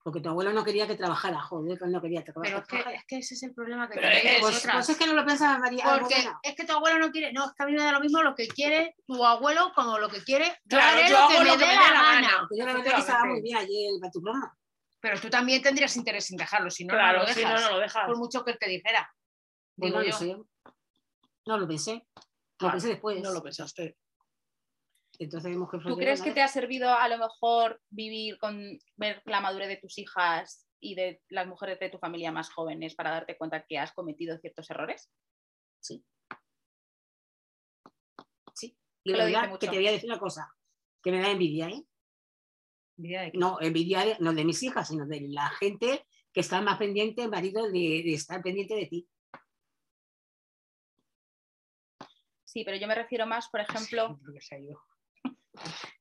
Porque tu abuelo no quería que trabajara, joder, que no quería que Pero es que, trabajara. es que ese es el problema que tenéis es- Pues, vosotras. pues es que no lo pensaba María. Porque es que tu abuelo no quiere, no, es que a mí me da lo mismo lo que quiere tu abuelo como lo que quiere. Claro, yo lo hago que lo me que dé me la dé la gana. yo la verdad que estaba muy bien allí en el. Pero tú también tendrías interés en dejarlo, si no, no Claro, lo si dejas. no, no lo dejas. Por mucho que él te dijera. Pues Digo no lo yo. No lo pensé. Lo pensé después. No lo pensaste. Entonces, mujer ¿Tú crees que te ha servido a lo mejor vivir con ver la madurez de tus hijas y de las mujeres de tu familia más jóvenes para darte cuenta que has cometido ciertos errores? Y lo la dice verdad que te voy a decir una cosa. Que me da envidia, ¿eh? Envidia de que- No, envidia de- no de mis hijas, sino de la gente que está más pendiente, marido, de, de estar pendiente de ti. Sí, pero yo me refiero más, por ejemplo, Creo que se ha ido.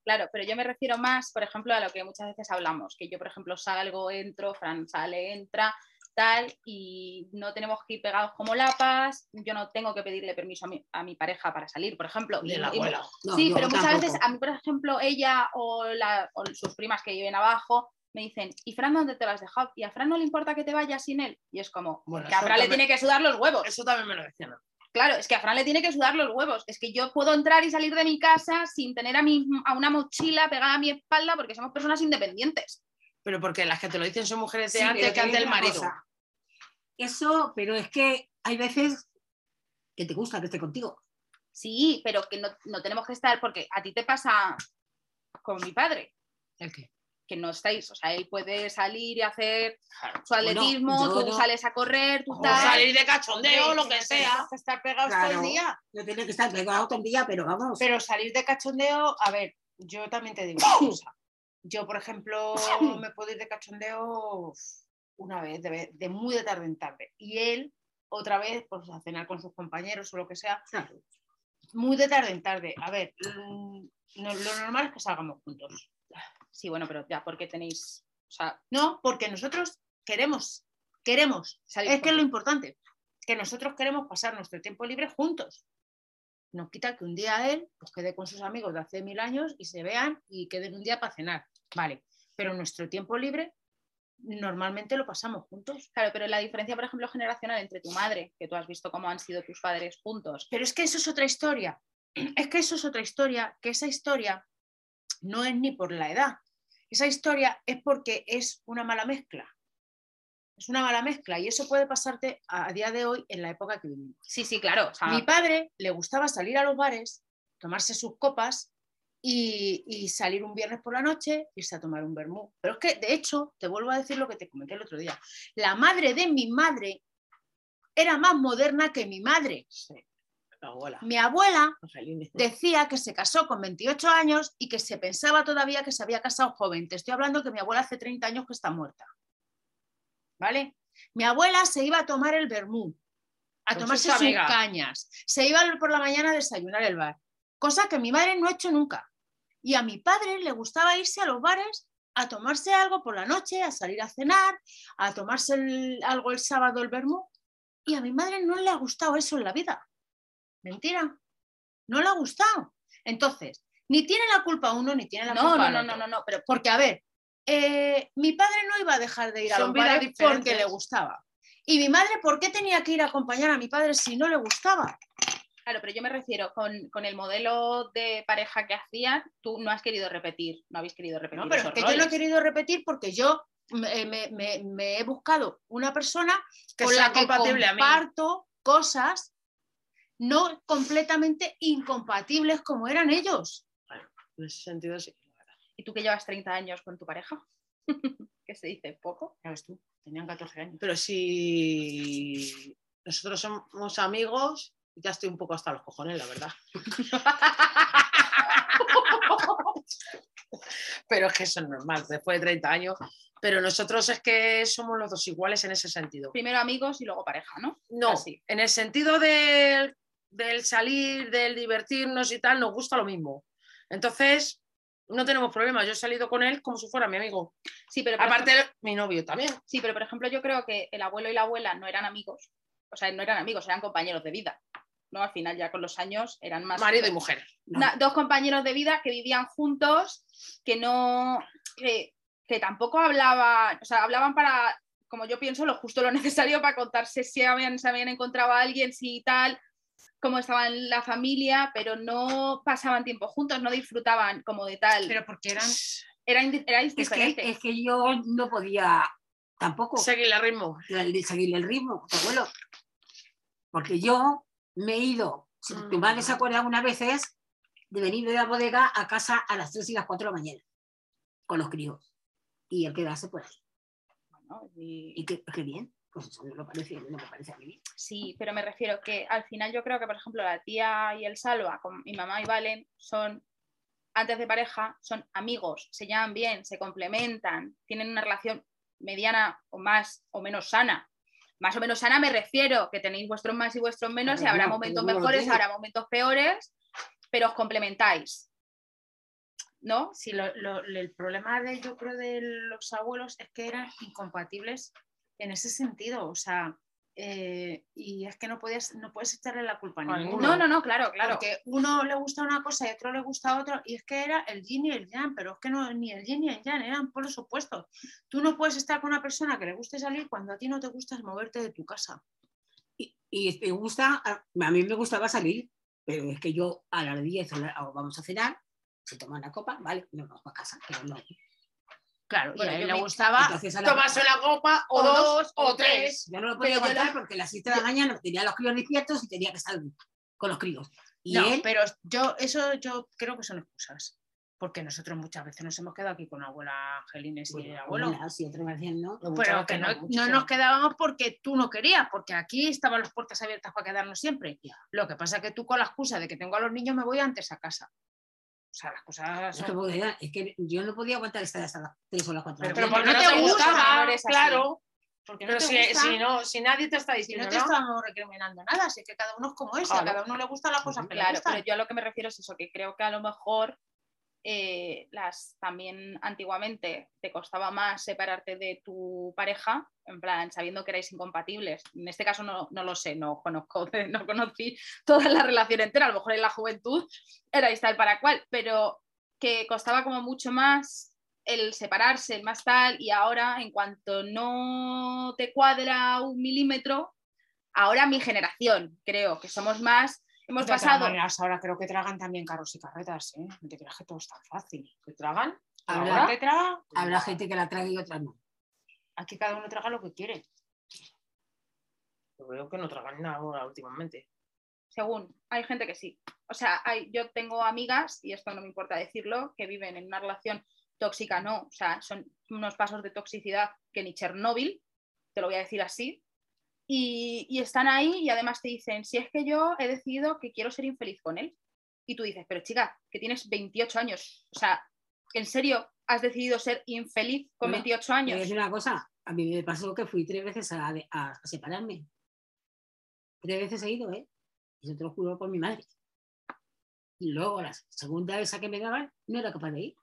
Claro, pero yo me refiero más, por ejemplo, a lo que muchas veces hablamos, que yo, por ejemplo, salgo, entro, Fran sale, entra, tal, y no tenemos que ir pegados como lapas, yo no tengo que pedirle permiso a mi, a mi pareja para salir, por ejemplo. De y- la abuela. No, sí, pero muchas tampoco. veces a mí, por ejemplo, ella o, la- o sus primas que viven abajo me dicen, ¿y Fran dónde te lo has dejado? ¿Y a Fran no le importa que te vayas sin él? Y es como, Bueno, que a Fran le tiene que sudar los huevos. Eso también me lo decían. Claro, es que a Fran le tiene que sudar los huevos. Es que yo puedo entrar y salir de mi casa sin tener a, mi, a una mochila pegada a mi espalda porque somos personas independientes. Pero porque las que te lo dicen son mujeres de Sí, antes que te antes el marido. cosa. Eso, pero es que hay veces que te gusta que esté contigo. Sí, pero que no, no tenemos que estar, porque a ti te pasa con mi padre, ¿El qué? Que no estáis, o sea, él puede salir y hacer Claro. su atletismo, yo tú no- sales a correr, tú O tal. salir de cachondeo, lo que sea. que estar pegados todo el día. No tiene que estar pegado todo el día, pero vamos. Pero salir de cachondeo, a ver, yo también te digo una [COUGHS] cosa. Yo, por ejemplo, [COUGHS] me puedo ir de cachondeo una vez, de, de muy de tarde en tarde. Y él, otra vez, pues a cenar con sus compañeros o lo que sea, Claro. muy de tarde en tarde. A ver, mm, lo normal es que salgamos juntos. Sí, bueno, pero ya, porque tenéis, o sea, No, porque nosotros queremos, queremos, salir es que es lo importante, que nosotros queremos pasar nuestro tiempo libre juntos. No quita que un día él pues, quede con sus amigos de hace mil años y se vean y queden un día para cenar. Vale, pero nuestro tiempo libre normalmente lo pasamos juntos. Claro, pero la diferencia, por ejemplo, generacional entre tu madre, que tú has visto cómo han sido tus padres juntos, Pero es que eso es otra historia. [CLEARS THROAT] Es que eso es otra historia, que esa historia no es ni por la edad. Esa historia es porque es una mala mezcla. Es una mala mezcla y eso puede pasarte a, día de hoy en la época que vivimos. sí, sí, claro, o sea, Mi padre le gustaba salir a los bares, tomarse sus copas y, y salir un viernes por la noche, irse a tomar un vermú. Pero es que, de hecho, te vuelvo a decir lo que te comenté el otro día. La madre de mi madre era más moderna que mi madre. La abuela. Mi abuela [LAUGHS] decía que se casó con 28 años y que se pensaba todavía que se había casado joven. Te estoy hablando que mi abuela hace 30 años que está muerta. ¿Vale? Mi abuela se iba a tomar el vermú, a Con tomarse sus cañas, se iba por la mañana a desayunar el bar, cosa que mi madre no ha hecho nunca. Y a mi padre le gustaba irse a los bares a tomarse algo por la noche, a salir a cenar, a tomarse el- algo el sábado el vermú. Y a mi madre no le ha gustado eso en la vida. Mentira. No le ha gustado. Entonces, Ni tiene la culpa uno, ni tiene la No, culpa no, no, otro. no, no, no, pero Porque, a ver, eh, mi padre no iba a dejar de ir a los bares porque le gustaba. Y mi madre, ¿por qué tenía que ir a acompañar a mi padre si no le gustaba? Claro, pero yo me refiero con, con el modelo de pareja que hacían, tú no has querido repetir, no habéis querido repetir. No, pero es que yo no he querido repetir porque yo me, me- me- me he buscado una persona Que con sea la que compatible comparto cosas no completamente incompatibles como eran ellos. En ese sentido, sí. ¿Y tú que llevas 30 años con tu pareja? [LAUGHS] que se dice poco. Ya ves tú, tenían 14 años. Pero si nosotros somos amigos, ya estoy un poco hasta los cojones, la verdad. [LAUGHS] Pero es que eso es normal, después de 30 años. Pero nosotros es que somos los dos iguales en ese sentido. Primero amigos y luego pareja, ¿no? No, Así. en el sentido del, del salir, del divertirnos y tal, nos gusta lo mismo. Entonces, no tenemos problemas. Yo he salido con él como si fuera mi amigo. Sí, pero Aparte, mi novio también. Sí, pero por ejemplo, yo creo que el abuelo y la abuela no eran amigos, o sea, no eran amigos, eran compañeros de vida. ¿no? Al final, ya con los años, eran más. Marido y mujer. Dos compañeros de vida que vivían juntos, que no. que, que tampoco hablaban, o sea, hablaban para, como yo pienso, lo justo lo necesario para contarse si habían, se habían encontrado a alguien, si tal, cómo estaba en la familia, pero no pasaban tiempo juntos, no disfrutaban como de tal. Pero porque eran. era, erais Es que, es que yo no podía tampoco Seguirle el ritmo. seguirle el ritmo, abuelo. Porque yo me he ido, si tu Mm. madre se acuerda algunas veces, de venir de la bodega a casa a las 3 y las 4 de la mañana, con los críos. Y el quedarse por ahí. Bueno, y- Y qué, qué bien, pues eso no, lo parece, no me parece a mí. Sí, pero me refiero que al final yo creo que, por ejemplo, la tía y el Salva, con mi mamá y Valen, son, antes de pareja, son amigos, se llevan bien, se complementan, tienen una relación mediana o más o menos sana. Más o menos sana me refiero, que tenéis vuestros más y vuestros menos, y habrá no, momentos mejores, habrá momentos peores, pero os complementáis. ¿No? Sí, lo- lo- el problema de, yo creo de los abuelos es que eran incompatibles en ese sentido. O sea, eh, y es que no, podías, no puedes echarle la culpa a A ninguno. No, no, no, claro, claro. Porque uno le gusta una cosa y otro le gusta otra, y es que era el yin y el yang, pero es que no, ni el yin ni el yang, eran polos opuestos. Tú no puedes estar con una persona que le guste salir cuando a ti no te gusta moverte de tu casa. Y, y me gusta, a a mí me gustaba salir, pero es que yo a las 10 o la- o vamos a cenar, se toma una copa, vale, nos vamos para casa, pero no. Claro, Bueno, y a él le me- gustaba. La- Tomas una copa o, O dos, o tres. Yo no lo podía aguantar la- porque a las 7 de la mañana tenía los críos despiertos y tenía que estar con los críos. Y no, él, pero yo, eso yo creo que son excusas. Porque nosotros muchas veces nos hemos quedado aquí con abuela Angelines y el abuelo. me decían no. Pero que no, no nos quedábamos porque tú no querías, porque aquí estaban las puertas abiertas para quedarnos siempre. Lo que pasa es que tú con la excusa de que tengo a los niños me voy antes a casa. O sea, las cosas Es que, son... podía- es que yo no podía aguantar estar hasta las 3 o las 4 Pero Pero porque no no te te gusta, gustaba, claro. porque no Pero te si, gusta, si no, si nadie te está si diciendo, no te ¿no? estamos recriminando nada, así que cada uno es como es, a cada uno le gustan las cosas que le Claro, gustan. pero yo a lo que me refiero es eso, que creo que a lo mejor eh, las también antiguamente te costaba más separarte de tu pareja, en plan, sabiendo que erais incompatibles. En este caso no, no lo sé, no conozco, [LAUGHS] no conocí toda la relación entera, a lo mejor en la juventud erais tal para cual, pero que costaba como mucho más el separarse, el más tal, y ahora en cuanto no te cuadra un milímetro, ahora mi generación, creo que somos más, hemos De pasado... maneras, ahora creo que tragan también carros y carretas, ¿eh? No te creas que todo es tan fácil. ¿Te tragan? Habrá- Ahora te traga, Habrá gente que la trague y otras no. aquí cada uno traga lo que quiere. Yo veo que no tragan nada ahora últimamente. según, hay gente que sí. O sea, hay, yo tengo amigas, y esto no me importa decirlo, que viven en una relación tóxica, no. O sea, son unos pasos de toxicidad que ni Chernóbil, te lo voy a decir así. Y, y están ahí y además te dicen, si es que yo he decidido que quiero ser infeliz con él. Y tú dices, pero chica, que tienes 28 años. O sea, ¿en serio has decidido ser infeliz con No, 28 Te voy a años? decir una cosa, a mí me pasó que fui tres veces a, a- a separarme. Tres veces he ido, ¿eh? Eso te lo juro por mi madre. Y luego la segunda esa que me daban, no era capaz de ir.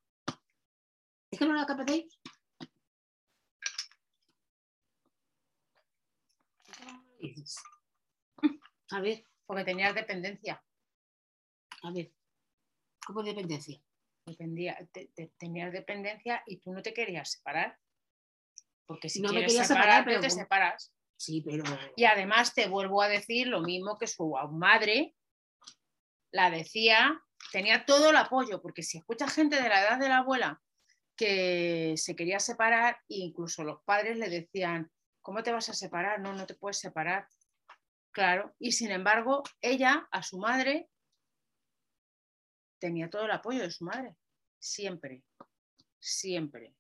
Es que no era capaz de ir. A ver, Porque tenías dependencia. a ver. ¿Cómo dependencia? Dependía, te- te- tenías dependencia y tú no te querías separar. Porque si No me quieres quería separar, separarte, pero te como- separas. Sí, pero. Y además te vuelvo a decir lo mismo que su madre la decía, tenía todo el apoyo, porque si escuchas gente de la edad de la abuela que se quería separar, e incluso los padres le decían, ¿cómo te vas a separar? No, no te puedes separar. Claro, y sin embargo, ella, a su madre, tenía todo el apoyo de su madre, siempre, siempre.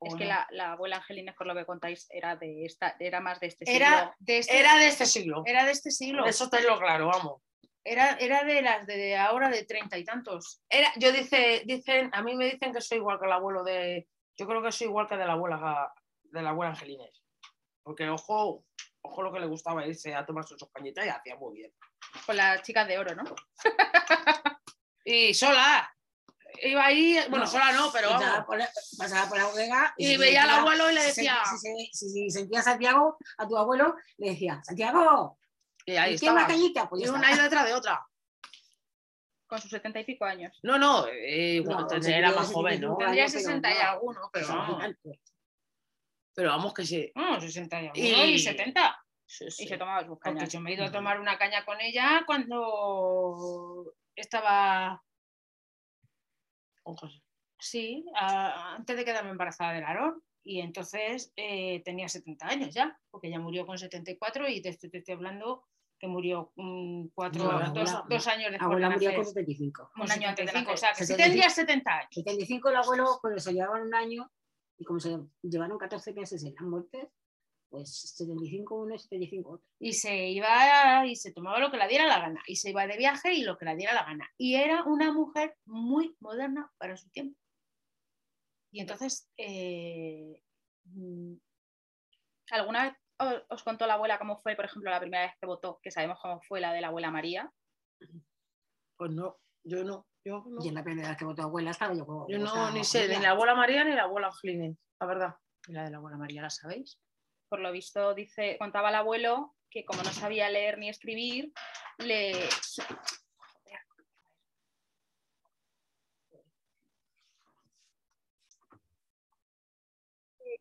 Es ¿O que no? la, la abuela Angelina, por lo que contáis, era de esta, era más de este siglo. era de este, Era de este siglo. era de este siglo. Eso tenlo claro, vamos. Era, era de las de ahora de treinta y tantos. Era, yo dice, dicen, a mí me dicen que soy igual que el abuelo de. Yo creo que soy igual que de la abuela de la abuela Angelines. Porque ojo, ojo lo que le gustaba irse a tomarse sus cañitas y hacía muy bien. Con las chicas de oro, ¿no? [LAUGHS] Y sola. Iba ahí, bueno, No, sola no, pero pasaba vamos. por la, pasaba por la bodega Y veía al abuelo y le decía. Si, si- si sentía a Santiago, a tu abuelo, le decía, Santiago, Y ahí ¿y estaba. cañita? Pues Y una ahí detrás de otra. Con sus setenta y pico años. No, no, eh, igual, No, entonces tendría era más joven, ¿no? 75 Tendría 60 y no. alguno, pero vamos. Pero vamos que sí. No, 60 y Y- y 70. Sí, sí. Y se tomaba sus Porque cañas. yo me he ido a tomar una caña con ella cuando estaba, Ojo, sí. a- antes de quedarme embarazada del Aarón. Y entonces eh, tenía 70 años ya, porque ella murió con 74 y te estoy, te estoy hablando que murió mm, cuatro, No, dos, abuela- dos años después Abuela de murió con 75. Con un año antes de 75, nacer. O sea, que sí 75. tendría 70 años. 75 el abuelo, pues se llevaban un año y como se llevaron 14 meses en las muertes, pues 75 uno y 75 otro. y se iba y se tomaba lo que le diera la gana y se iba de viaje y lo que le diera la gana y era una mujer muy moderna para su tiempo y entonces eh, ¿Alguna vez os contó la abuela cómo fue, por ejemplo, la primera vez que votó? Que sabemos cómo fue la de la abuela María. Pues no, yo no. Yo no, Y en la primera vez que votó abuela estaba yo como. yo no estaba ni sé, ni la abuela María ni la abuela Angelines, la verdad. y la de la abuela María la sabéis Por lo visto, dice, contaba el abuelo que como no sabía leer ni escribir, le.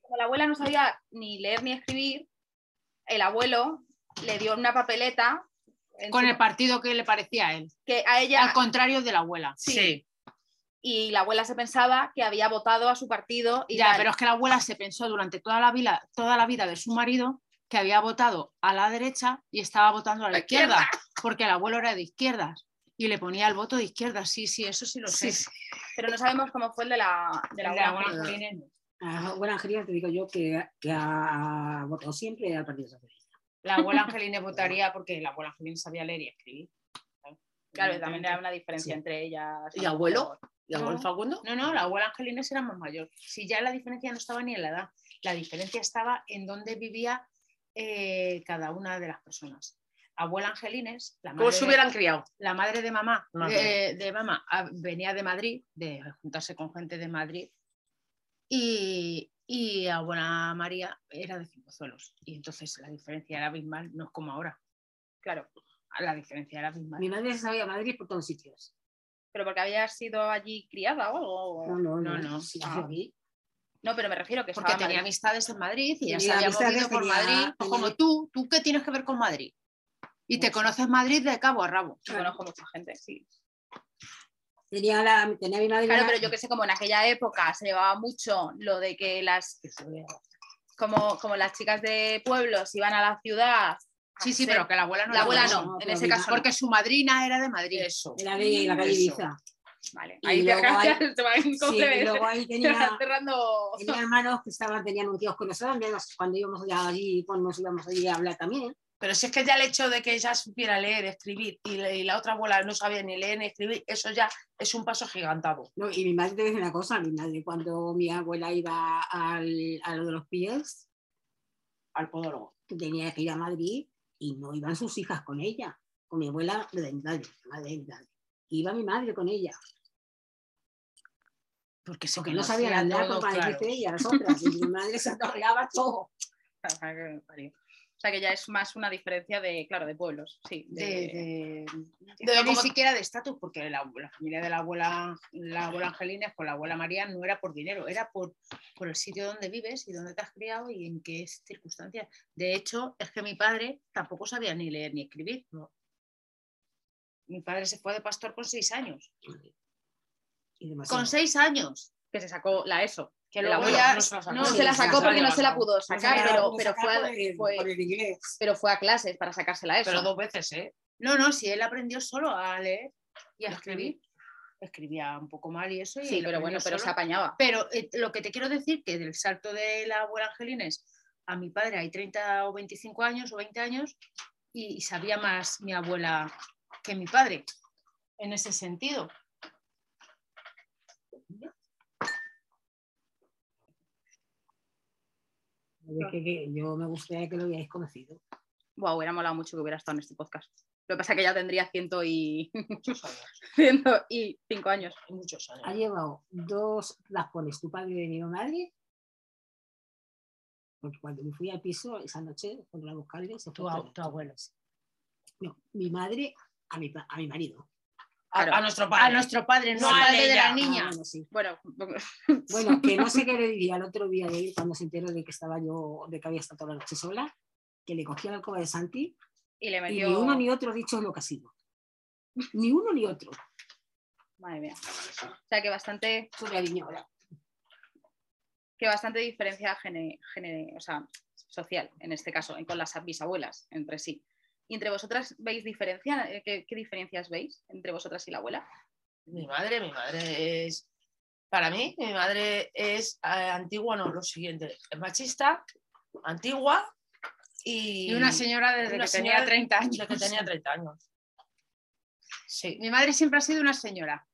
Como la abuela no sabía ni leer ni escribir, el abuelo le dio una papeleta con su- el partido que le parecía a él que a ella al contrario de la abuela Sí. y la abuela se pensaba que había votado a su partido y ya tal. pero es que la abuela se pensó durante toda la vida toda la vida de su marido que había votado a la derecha y estaba votando a la La izquierda porque el abuelo era de izquierdas y le ponía el voto de izquierdas sí sí eso sí lo sé Sí, sí. pero no sabemos cómo fue el de la, de la El de la abuela abuela Angelina. Angelina. A abuela Angelina te digo yo que, que ha votado siempre al Partido Socialista. La abuela Angelina votaría porque la abuela Angelina sabía leer y escribir Claro, y también era una diferencia Sí. entre ellas. ¿Y abuelo? ¿Y abuelo No. Facundo? No, no, la abuela Angelines era más mayor. Si ya la diferencia no estaba ni en la edad, la diferencia estaba en dónde vivía eh, cada una de las personas. Abuela Angelines, la ¿Cómo madre, se de, hubieran criado? la madre de mamá, de, de mamá ah, venía de Madrid, de juntarse con gente de Madrid, y, y abuela María era de Cincozuelos. Y entonces la diferencia era abismal, no es como ahora. Claro, La diferencia era abismal. Mi madre se sabía Madrid por todos sitios. pero porque había sido allí criada o algo. No, no, No, no. no. Sí, Ah. No, pero me refiero que Porque tenía Madrid. amistades en Madrid y ya se había movido por tenía- Madrid. Pues como tú, ¿tú qué tienes que ver con Madrid? Y te conoces Madrid de cabo a rabo. Yo conozco mucha gente, sí. Tenía, la, tenía mi madre. Claro, la- pero yo que sé, como en aquella época se llevaba mucho lo de que las, como, como las chicas de pueblos iban a la ciudad. Sí, sí, ser- pero que la abuela no la abuela no, en ese caso. Porque su madrina era de Madrid. Eso. Era de la calle. Ibiza. Vale, Y ahí luego [LAUGHS] Sí, y luego ahí te tenía, tenía hermanos que estaban, tenían un kiosco con nosotros, cuando íbamos ya allí, pues nos íbamos allí a hablar también. Pero si es que ya el hecho de que ella supiera leer, escribir y, la- y la otra abuela no sabía ni leer ni escribir, eso ya es un paso gigantado. No, y mi madre te dice una cosa, mi madre cuando mi abuela iba al, a lo de los pies, Al podólogo. tenía que ir a Madrid y no iban sus hijas con ella, con mi abuela de mi madre, madre de mi madre. Iba mi madre con ella, Porque, se porque no conocían andar para claro. las otras, y mi madre se atorreaba todo. [LAUGHS] O sea que ya es más una diferencia de, claro, de pueblos, sí. de, de- de- De de ni siquiera de estatus, porque la, la familia de la abuela, la abuela Angelina con la abuela María no era por dinero, era por, por el sitio donde vives y donde te has criado y en qué circunstancias. De hecho, es que mi padre tampoco sabía ni leer ni escribir. ¿no? Mi padre se fue de pastor con seis años. Y. Con seis años. que se sacó la ESO. Que luego ya no se la sacó. No se la sacó porque no se la pudo sacar, pero, pero, fue, inglés. pero fue a clases para sacarse la ESO. Pero dos veces, ¿eh? No, no, si él aprendió solo a leer y a a escribir. Escribía un poco mal y eso. y sí, pero bueno, pero se apañaba. Pero eh, lo que te quiero decir que del salto de la abuela Angelina es a mi padre hay 30 o 25 años o 20 años y, y sabía más mi abuela que mi padre en ese sentido. Que- que yo me gustaría que lo hayáis conocido. Wow, hubiera molado mucho que hubiera estado en este podcast. Lo que pasa es que ya tendría ciento y, Muchos años. [LAUGHS] ciento y cinco años. Muchos años. Ha llevado dos raspones tu padre y mi madre. Porque cuando me fui al piso esa noche, cuando la buscarle, se fue Tu, todo. tu abuelo. No, mi madre a mi, a mi marido. A, Claro. a nuestro padre. A nuestro padre, no No al a padre de la niña. Ah, bueno, sí. Bueno, [LAUGHS] Bueno, que no sé qué le diría el otro día de él cuando se enteró de que estaba yo, de que había estado toda la noche sola, que le cogía la alcoba de Santi y le y metió. ni uno ni otro dicho lo que ha sido. Ni uno ni otro. Madre mía. O sea que bastante, que bastante diferencia gene- gene- o sea, social, en este caso, con las bisabuelas entre sí. ¿Y entre vosotras veis diferencia? Eh, ¿Qué, qué diferencias veis entre vosotras y la abuela? Mi madre, mi madre es. Para mí, mi madre es eh, antigua, no, lo siguiente. Es machista, antigua y. Y una señora desde una que tenía señora 30 años. desde que tenía 30 años. Sí. Mi madre siempre ha sido una señora.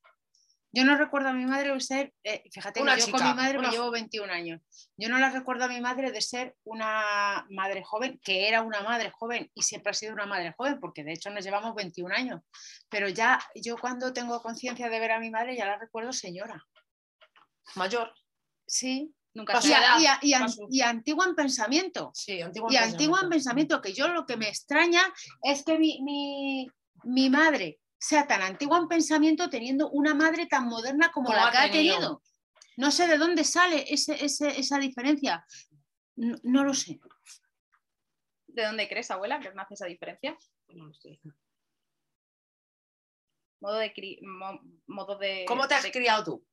Yo no recuerdo a mi madre de ser, eh, fíjate, que yo con mi madre una- me llevo 21 años. Yo no la recuerdo a mi madre de ser una madre joven, que era una madre joven y siempre ha sido una madre joven, porque de hecho nos llevamos 21 años. Pero ya yo cuando tengo conciencia de ver a mi madre ya la recuerdo señora. Mayor. Sí. Nunca Y, a- y a- y a- paso. y antigua en pensamiento. Sí, antigua. Y en antigua en pensamiento, que yo lo que me extraña es que mi, mi- mi madre sea tan antigua en pensamiento teniendo una madre tan moderna como, Como la que ha tenido. tenido. No sé de dónde sale ese- ese- esa diferencia. No, no lo sé. ¿De dónde crees, abuela, que nace esa diferencia? No lo sé. Modo de... cri- mo- modo de ¿Cómo te has de- criado tú?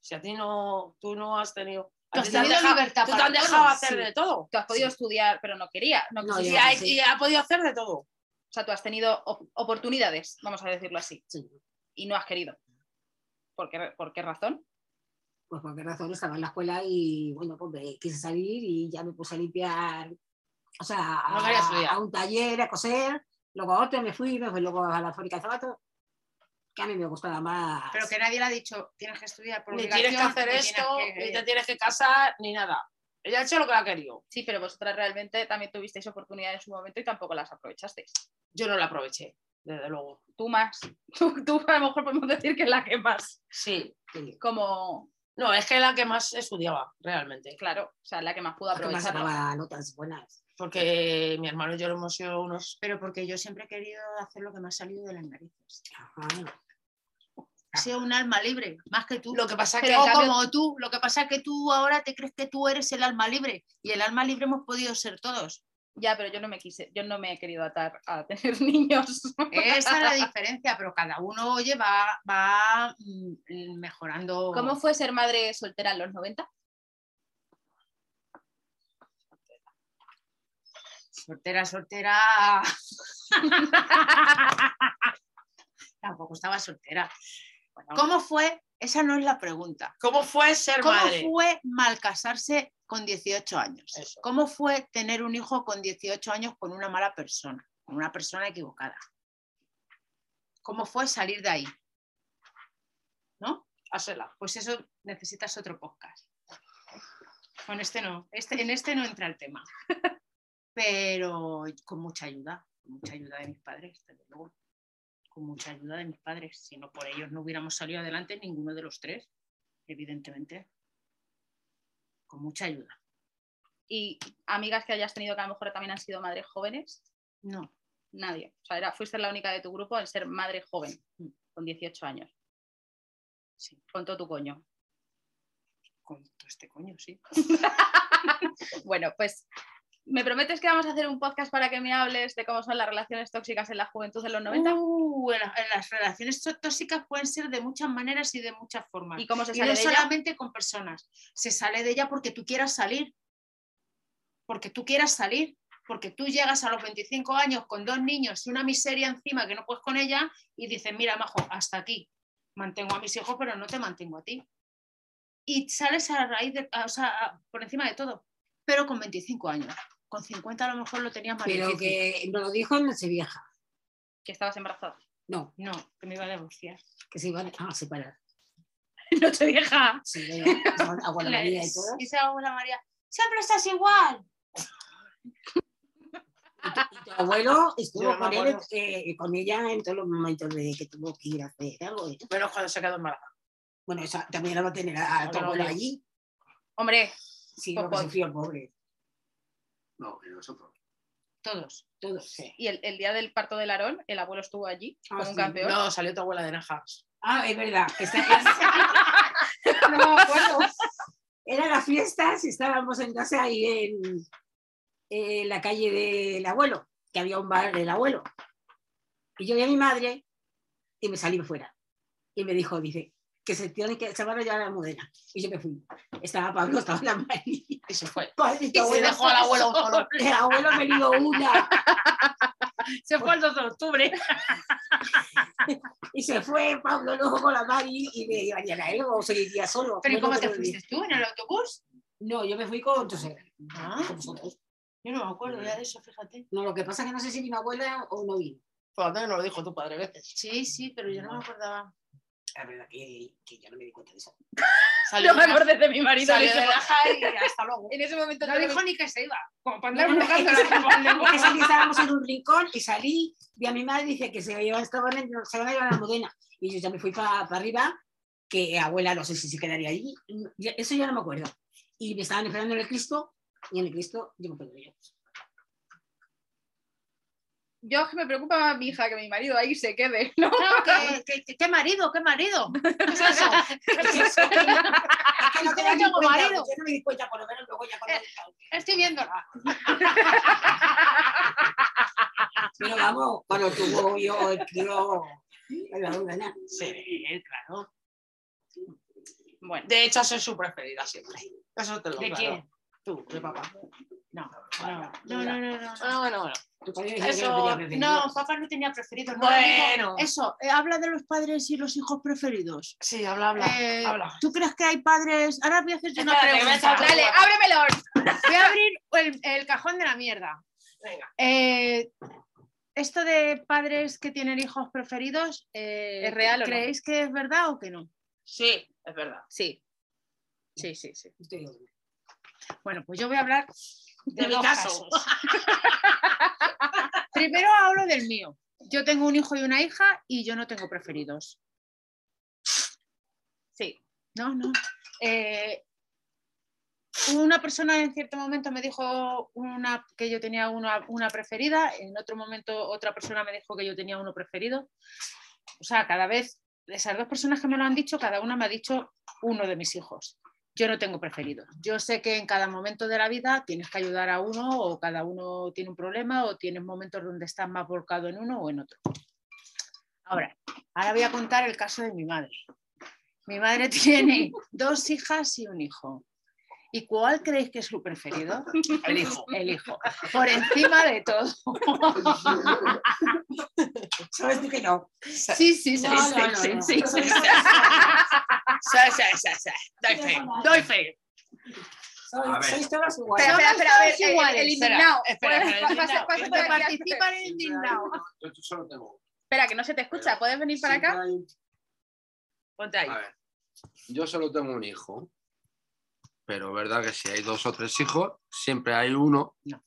Si a ti no, tú no has tenido. Tú has tenido dejado- libertad tú te para han dejado hacer sí. de todo. Tú has podido estudiar, pero no quería. No, ha, y ha podido hacer de todo. O sea, tú has tenido op- oportunidades, vamos a decirlo así, Sí. y no has querido. ¿Por qué, por qué razón? Pues por qué razón estaba en la escuela y bueno, pues me quise salir y ya me puse a limpiar, o sea, No a, un taller, a coser, luego a otro me fui, me fui luego a la fábrica de zapatos, que a mí me gustaba más. Pero que nadie le ha dicho, tienes que estudiar por Ni tienes que hacer ni esto, que- ni te tienes que casar, ni nada. Ella ha hecho lo que ha querido. Sí, pero vosotras realmente también tuvisteis oportunidades en su momento y tampoco las aprovechasteis. Yo no la aproveché, desde luego. Tú más. [LAUGHS] Tú, tú a lo mejor podemos decir que es la que más. Sí. Sí, Como, No, es que la que más estudiaba, realmente. claro, o sea, la que más pudo que más notas buenas. Porque mi hermano y yo lo hemos sido unos. Pero porque yo siempre he querido hacer lo que me ha salido de las narices. Ajá. Sido un alma libre, más que tú. Lo que pasa que. Pero en cambio- como tú, lo que pasa es que tú ahora te crees que tú eres el alma libre y el alma libre hemos podido ser todos. Ya, pero yo no me quise, yo no me he querido atar a [LAUGHS] tener niños. Esa es la [LAUGHS] diferencia, pero cada uno oye, va, va mm, mejorando. ¿Cómo fue ser madre soltera en los 90? Soltera, soltera. [LAUGHS] Tampoco estaba soltera. ¿Cómo fue? Esa no es la pregunta. ¿Cómo fue ser ¿Cómo madre? fue mal casarse con 18 años? Eso. ¿Cómo fue tener un hijo con 18 años con una mala persona, con una persona equivocada? ¿Cómo fue salir de ahí? ¿No? Hásela. Pues eso necesitas otro podcast. Con este no, este, en este no entra el tema. [LAUGHS] Pero con mucha ayuda, con mucha ayuda de mis padres, desde luego. Con mucha ayuda de mis padres. Si no por ellos no hubiéramos salido adelante ninguno de los tres, evidentemente. Con mucha ayuda. Y amigas que hayas tenido que a lo mejor también han sido madres jóvenes. No. Nadie. O sea, era, fuiste la única de tu grupo en ser madre joven, con 18 años. Sí, con todo tu coño. Con todo este coño, sí. [LAUGHS] Bueno, pues me prometes que vamos a hacer un podcast para que me hables de cómo son las relaciones tóxicas en la juventud de los 90 Uh, en la- en las relaciones tó- tóxicas pueden ser de muchas maneras y de muchas formas. y cómo se Y sale no de ella. solamente con personas. Se sale de ella porque tú quieras salir. Porque tú quieras salir. Porque tú llegas a los 25 años con dos niños y una miseria encima que no puedes con ella y dices, mira, majo, hasta aquí. Mantengo a mis hijos, pero no te mantengo a ti. Y sales a raíz de, o sea, por encima de todo. Pero con 25 años. Con 50 a lo mejor lo tenías más Pero difícil. que nos lo dijo en Nochevieja. que estabas embarazada. No, No, que me iba a divorciar. que se iban a separar. [LAUGHS] Noche vieja. Sí, de- abuela [LAUGHS] María y todo. Dice abuela María, siempre estás igual. Y tu, y tu abuelo estuvo no con, él, eh, con ella en todos los momentos de que tuvo que ir a hacer algo. Pero cuando se quedó embarazada. Bueno, esa, también la va a tener a, a tu abuelo lo allí. Hombre, Sí, Pues que sufrió el pobre. No, y nosotros. Todos. Todos, sí. y el, el día del parto del Aarón, el abuelo estuvo allí Ah, como un campeón. No, salió tu abuela de Najas. Ah, es verdad. esta- es- [LAUGHS] No me acuerdo. Eran las fiestas y estábamos en casa ahí en, en la calle del abuelo, que había un bar del abuelo. Y yo vi a mi madre y me salí fuera. Y me dijo, dice, que se tiene que se van a llevar a la modena. Y yo me fui. Estaba Pablo, estaba la Mari. Y se fue. Padre, Y se dejó al abuelo solo. [LAUGHS] El abuelo me dio una [LAUGHS] Se fue el 2 de octubre. [LAUGHS] y se fue Pablo luego con la Mari y me iban a ir a él o seguiría solo. ¿Pero ¿y Bueno, cómo te fuiste tú? ¿En el autobús? No, yo me fui con suegra, Ah, con vosotros. yo no me acuerdo ya de eso, fíjate. No, lo que pasa es que no sé si vino abuela o no vino. Fíjate, no lo dijo tu padre veces. Sí, sí, pero yo no me acordaba. La verdad que, que yo no me di cuenta de eso. [LAUGHS] Salió No me acordé de mi marido. Salió de Najas y hasta luego. En ese momento No dijo ni que se iba. Como para andar No, no, buscando es que- la Es que salí, estábamos en un rincón y salí, vi a mi madre y dice que se, iba, estaban en- se van a llevar a la modena. Y yo ya me fui para arriba, que abuela no sé si se quedaría allí. Ya- Eso ya no me acuerdo. Y me estaban esperando en el Cristo y en el Cristo yo me quedé yo. Es que me preocupa más mi hija que mi marido ahí se quede. [LAUGHS] ¿no? No, que, que- que- ¿Qué marido? ¿Qué marido? [LAUGHS] ¿Qué es eso? Es que no te das cuenta, marido. Yo no me di cuenta, por lo menos luego ya cuando... Estoy viéndola. [LAUGHS] Pero vamos, cuando tuvo yo el duda, Sí, claro. Bueno, De hecho, soy su preferida siempre. Eso te lo ¿De claro. quién? Tú, de papá. No, No, no, no, no. no. Ah, bueno, bueno. Tu padre decía que Eso, no papá no tenía preferidos. no, Bueno. Eso, eh, habla de los padres y los hijos preferidos. Sí, habla, habla. Eh, habla. ¿Tú crees que hay padres? Ahora voy a hacerte una Espérate, me pregunta. dale, ábremelo. Voy a abrir el, el cajón de la mierda. Venga. Eh, esto de padres que tienen hijos preferidos, eh, ¿Es real o no? ¿creéis que es verdad o que no? Sí, es verdad. Sí. Sí, sí, sí. Estoy. Bueno, pues yo voy a hablar de, De mi caso. casos. [LAUGHS] Primero hablo del mío. Yo tengo un hijo y una hija y yo no tengo preferidos. Sí. No, no. Eh, una persona en cierto momento me dijo una, que yo tenía una, una preferida, en otro momento otra persona me dijo que yo tenía uno preferido. O sea, cada vez, esas dos personas que me lo han dicho, cada una me ha dicho uno de mis hijos. Yo no tengo preferidos. Yo sé que en cada momento de la vida tienes que ayudar a uno o cada uno tiene un problema o tienes momentos donde estás más volcado en uno o en otro. Ahora, ahora voy a contar el caso de mi madre. Mi madre [LAUGHS] tiene dos hijas y un hijo. ¿Y cuál creéis que es su preferido? [LAUGHS] El hijo. El hijo. Por encima de todo. [LAUGHS] ¿Sabes tú que no? Sí, sí, sí, No, sí, no, no, sí, no. sí, sí. Sí, sí, sí. Doy fe. Doy fe. Sois, A ver. sois todos iguales. Espera, espera, espera, a ver, todos el- el Espera, indignado. espera, espera, pasa- El por que participa indignado. Yo solo tengo. Espera, que no se te escucha. ¿Puedes venir para acá? Ponte ahí. A ver, yo solo tengo un hijo, pero es verdad que si hay dos o tres hijos, siempre hay uno No.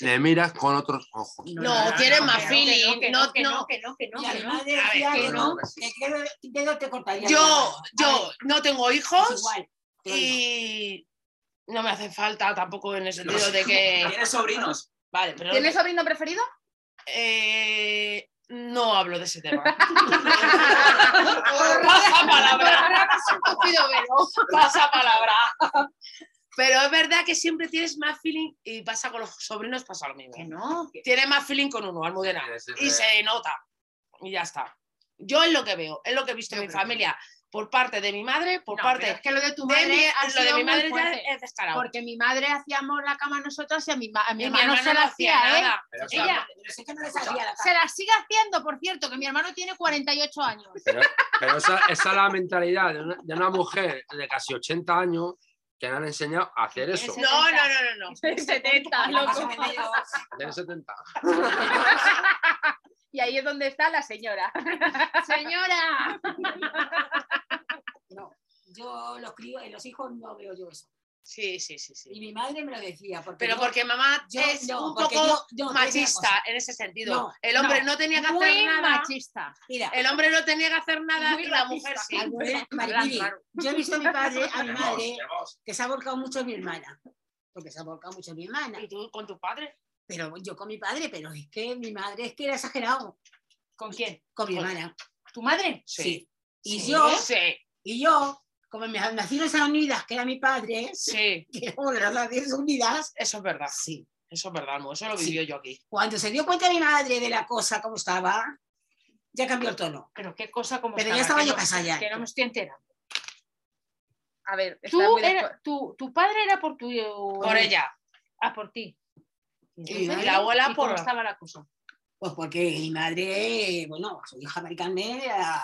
Le miras con otros ojos. No, tiene más que feeling. que No, que no. que no, que no, que no. además decía ver, que que no, no. que qué dedo te cortaría. Yo, yo no tengo hijos Es igual. te lo digo. y No me hace falta tampoco en el sentido de que. [LAUGHS] ¿Tienes sobrinos? Vale, pero. ¿Tienes sobrino preferido? Eh, no hablo de ese tema. [LAUGHS] Pasa palabra. Pasa palabra. Pero es verdad que siempre tienes más feeling y pasa con los sobrinos, pasa lo mismo. Que no, que- Tienes más feeling con uno, Almudena. Y se nota. Y ya está. Yo es lo que veo, es lo que he visto en mi familia. Por parte de mi madre, por No, parte es que lo de tu de madre mi, ha lo sido de mi madre ya es descarado. Porque mi madre hacíamos la cama nosotros y a mi, ma- a mi Y mi hermano hermana se no la hacía hacía, ¿eh? nada. Pero, Ella Pero sé que no les hacía la se la sigue haciendo, por cierto, que mi hermano tiene 48 años. Pero, pero esa, esa es la mentalidad de una, de una mujer de casi 80 años que han enseñado a hacer eso. No, no, no, no, no. [LAUGHS] 70, La loco. casa de medio, Tiene 70. Y ahí es donde está la señora. Señora. [LAUGHS] No, yo los crío, en los hijos no veo yo eso. Sí, sí, sí, Y sí. mi madre me lo decía. Porque Pero yo- porque mamá yo- es no, un poco yo- machista en ese sentido. No, el hombre no. no, tenía que hacer nada. machista. Mira, El hombre no tenía que hacer nada y la mujer sí. [LAUGHS] Yo he visto a mi padre, a mi [LAUGHS] madre, que se ha volcado mucho en mi hermana. Porque se ha volcado mucho en mi hermana. ¿Y tú con tu padre? Pero yo con mi padre, pero es que mi madre es que era exagerado. ¿Con quién? Con mi Con- hermana. ¿Tu madre? Sí. Y Sí, yo, Sí, y yo, como en mis Naciones Unidas, que era mi padre, sí. [LAUGHS] que era una de las Naciones Unidas, Eso es verdad. sí. Eso es verdad, amor. Eso lo Sí. vivió yo aquí. Cuando se dio cuenta mi madre de la cosa como estaba, ya cambió el tono. Pero qué cosa como Pero ya estaba yo no- casada ya. Que no me estoy enterando. A ver, Tú muy era- tu, tu padre era por tu... Por ella. Ah, por ti. Y Y la abuela ¿Y por. cómo estaba la cosa? Pues porque mi madre, bueno, su hija Mari Carmen era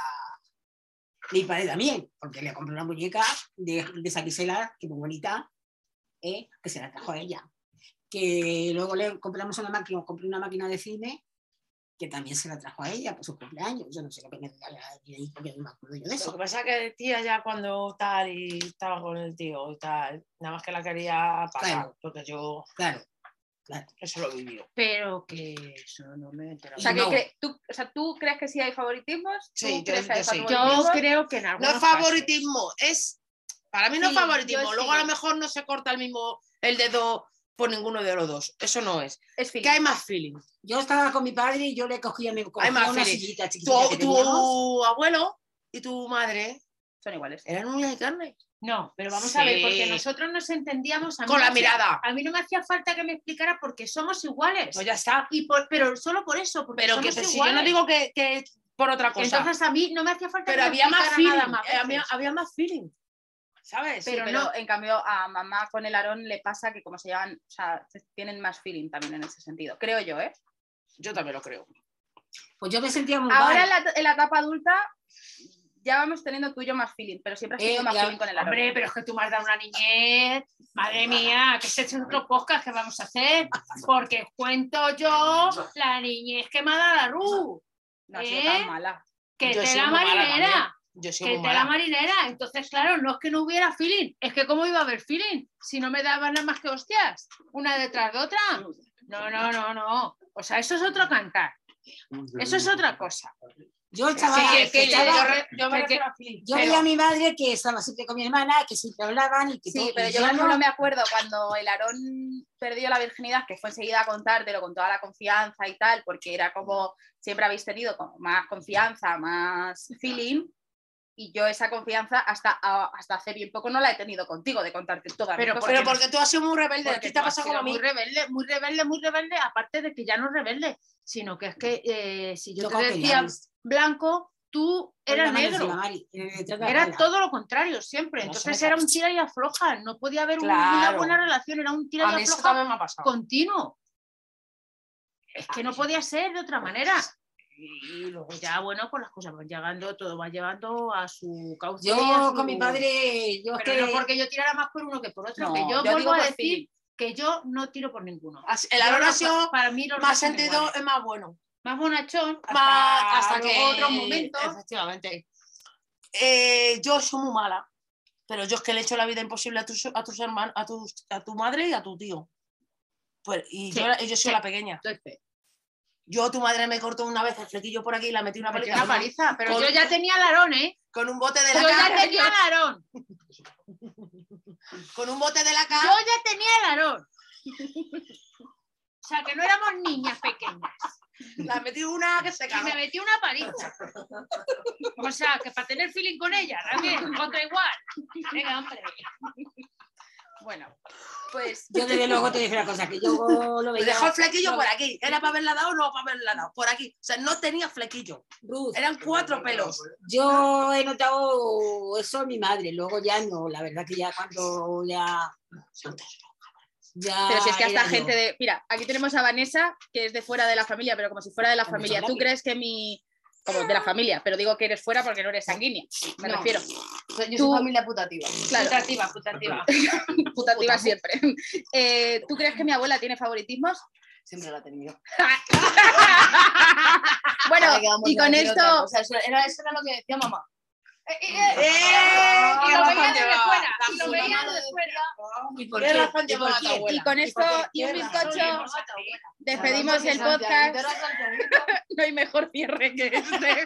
mi padre también, porque le compré una muñeca de, de esa Gisela, que muy bonita, ¿eh? que se la trajo a ella. Que luego le compramos una máquina, compré una máquina de cine que también se la trajo a ella por su cumpleaños. Yo no sé lo que me ahí, porque no me acuerdo yo de Lo eso. que pasa es que tía ya cuando tal y estaba con el tío y tal, nada más que la quería pagar, Claro. porque yo claro. Eso lo vivió. Pero que eso no me he enterado. O sea, que No. cre- tú, o sea, ¿tú crees que sí hay favoritismos? ¿Tú Sí, yo- sí. Creo que en No algunos es favoritismo, es. Para mí no es Sí, favoritismo. Luego a lo mejor no se corta el mismo el dedo por ninguno de los dos. Eso no es. Es Que hay más feeling. Yo estaba con mi padre y yo le cogía, más una feeling. sillita Tu, chiquitita que tu teníamos. abuelo y tu madre Son iguales. eran uñas de carne. No, pero vamos a ver, porque nosotros nos entendíamos. A mí Con no la hacía- mirada. A mí no me hacía falta que me explicara porque somos iguales. Pues ya está. y por, pero solo por eso, porque Pero que somos si yo no iguales. digo que, que por otra cosa. Entonces a mí no me hacía falta pero que me había más explicara feeling. nada más eh, había, había más feeling. ¿Sabes? Pero, Sí, no, en cambio a mamá con el Aarón le pasa que como se llevan, o sea, se- tienen más feeling también en ese sentido, creo yo, ¿eh? Yo también lo creo. Pues yo me sentía muy Ahora mal. en la, en la etapa adulta ya vamos teniendo tú y yo más feeling, pero siempre has Eh, tenido más ya- feeling con el Aarón. Hombre, pero es que tú me has dado una niñez. Madre mía, que ese es otro podcast que vamos a hacer. Porque cuento yo la niñez que me ha dado la Ru. no ha sido ¿eh? tan mala. Que Yo mala marinera. Yo soy Que tela mala. marinera. Entonces, claro, no es que no hubiera feeling. Es que cómo iba a haber feeling si no me daban nada más que hostias. Una detrás de otra. No, no, no, no. O sea, eso es otro cantar. Eso es otra cosa. Yo estaba, Sí, que- que estaba- yo re- yo me que- refiero a feeling. yo pero- veía a mi madre que estaba siempre con mi hermana, que siempre hablaban y que Sí, todo, pero yo, no- me acuerdo cuando el Aarón perdió la virginidad, que fue enseguida a contártelo con toda la confianza y tal, porque era como siempre habéis tenido como más confianza, más feeling, y yo esa confianza hasta, a- hasta hace bien poco no la he tenido contigo, de contarte todas mis Pero. Pero porque tú has sido muy rebelde. Porque ¿Qué te ha pasado como? Muy rebelde, muy rebelde, muy rebelde, aparte de que ya no es rebelde, sino que es que eh, si yo te decía blanco, tú Era eras negro. Mari, era todo lo contrario siempre. Entonces era un tira y afloja. No podía haber un- una buena relación, era un tira y afloja continuo. Es que no podía ser de otra manera. Y luego ya, bueno, pues las cosas van llegando, todo va llevando a su cauce. Yo su- con mi padre, yo Pero que no porque yo tirara más por uno que por otro, No, que yo, yo vuelvo a decir que yo no tiro por ninguno. Los- sido para mí los más sentido, es más bueno. más bonachón hasta, Más, hasta que otros momentos. Efectivamente. Eh, yo soy muy mala, pero yo es que le he hecho la vida imposible a tus, a tus hermanos, a, tus- a tu madre y a tu tío. Pues, y Sí, yo, soy sí. la pequeña. Entonces, Yo, tu madre me cortó una vez el flequillo por aquí y la metí una paliza una paliza, pero con- yo ya tenía el arón, ¿eh? con un bote de la Yo ya cara. tenía el arón. [LAUGHS] con un bote de la Yo casa. ya tenía el arón. O sea, que no éramos niñas pequeñas. La metí una que se Y cagó. me metí una paliza. O sea, que para tener feeling con ella, también, otra igual. Venga, hombre. Bueno, pues Yo desde luego te digo una cosa, que yo lo Me veía. dejó el flequillo lo por aquí. ¿Era para haberla dado o no para haberla dado? Por aquí. O sea, no tenía flequillo. Ruth, Eran cuatro pelos. yo he notado eso en mi madre, luego ya no, la verdad que ya cuando ya. ya Pero si es que hasta yo. gente de. Mira, aquí tenemos a Vanessa, que es de fuera de la familia, pero como si fuera de la Vamos familia. ¿Tú crees que mi. Como de la familia, pero digo que eres fuera porque no eres sanguínea, me No. refiero. Yo Tú- soy familia putativa. Claro. Putativa, [LAUGHS] putativa. Putativa siempre. Eh, ¿Tú crees que mi abuela tiene favoritismos? Siempre [LAUGHS] la he tenido. Bueno, y con esto. Eso era, eso era lo que decía mamá. Lo razón veía desde llevaba! fuera, La y lo veía desde fuera. ¿Y por ¿Qué razón ¿Y tu abuela? Con esto y un bizcocho despedimos el podcast. [LAUGHS] No hay mejor cierre que este.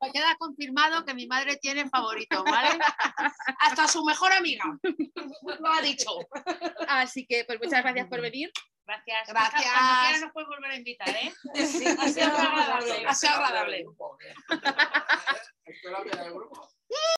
Me [LAUGHS] queda confirmado que mi madre tiene favorito, ¿vale? Hasta su mejor amiga. Lo ha dicho. Así que, pues muchas gracias por venir. Gracias. Gracias. Cuando quieras nos puedes volver a invitar, ¿eh? [LAUGHS] Ha sido agradable. Ha sido agradable. Espera que el grupo.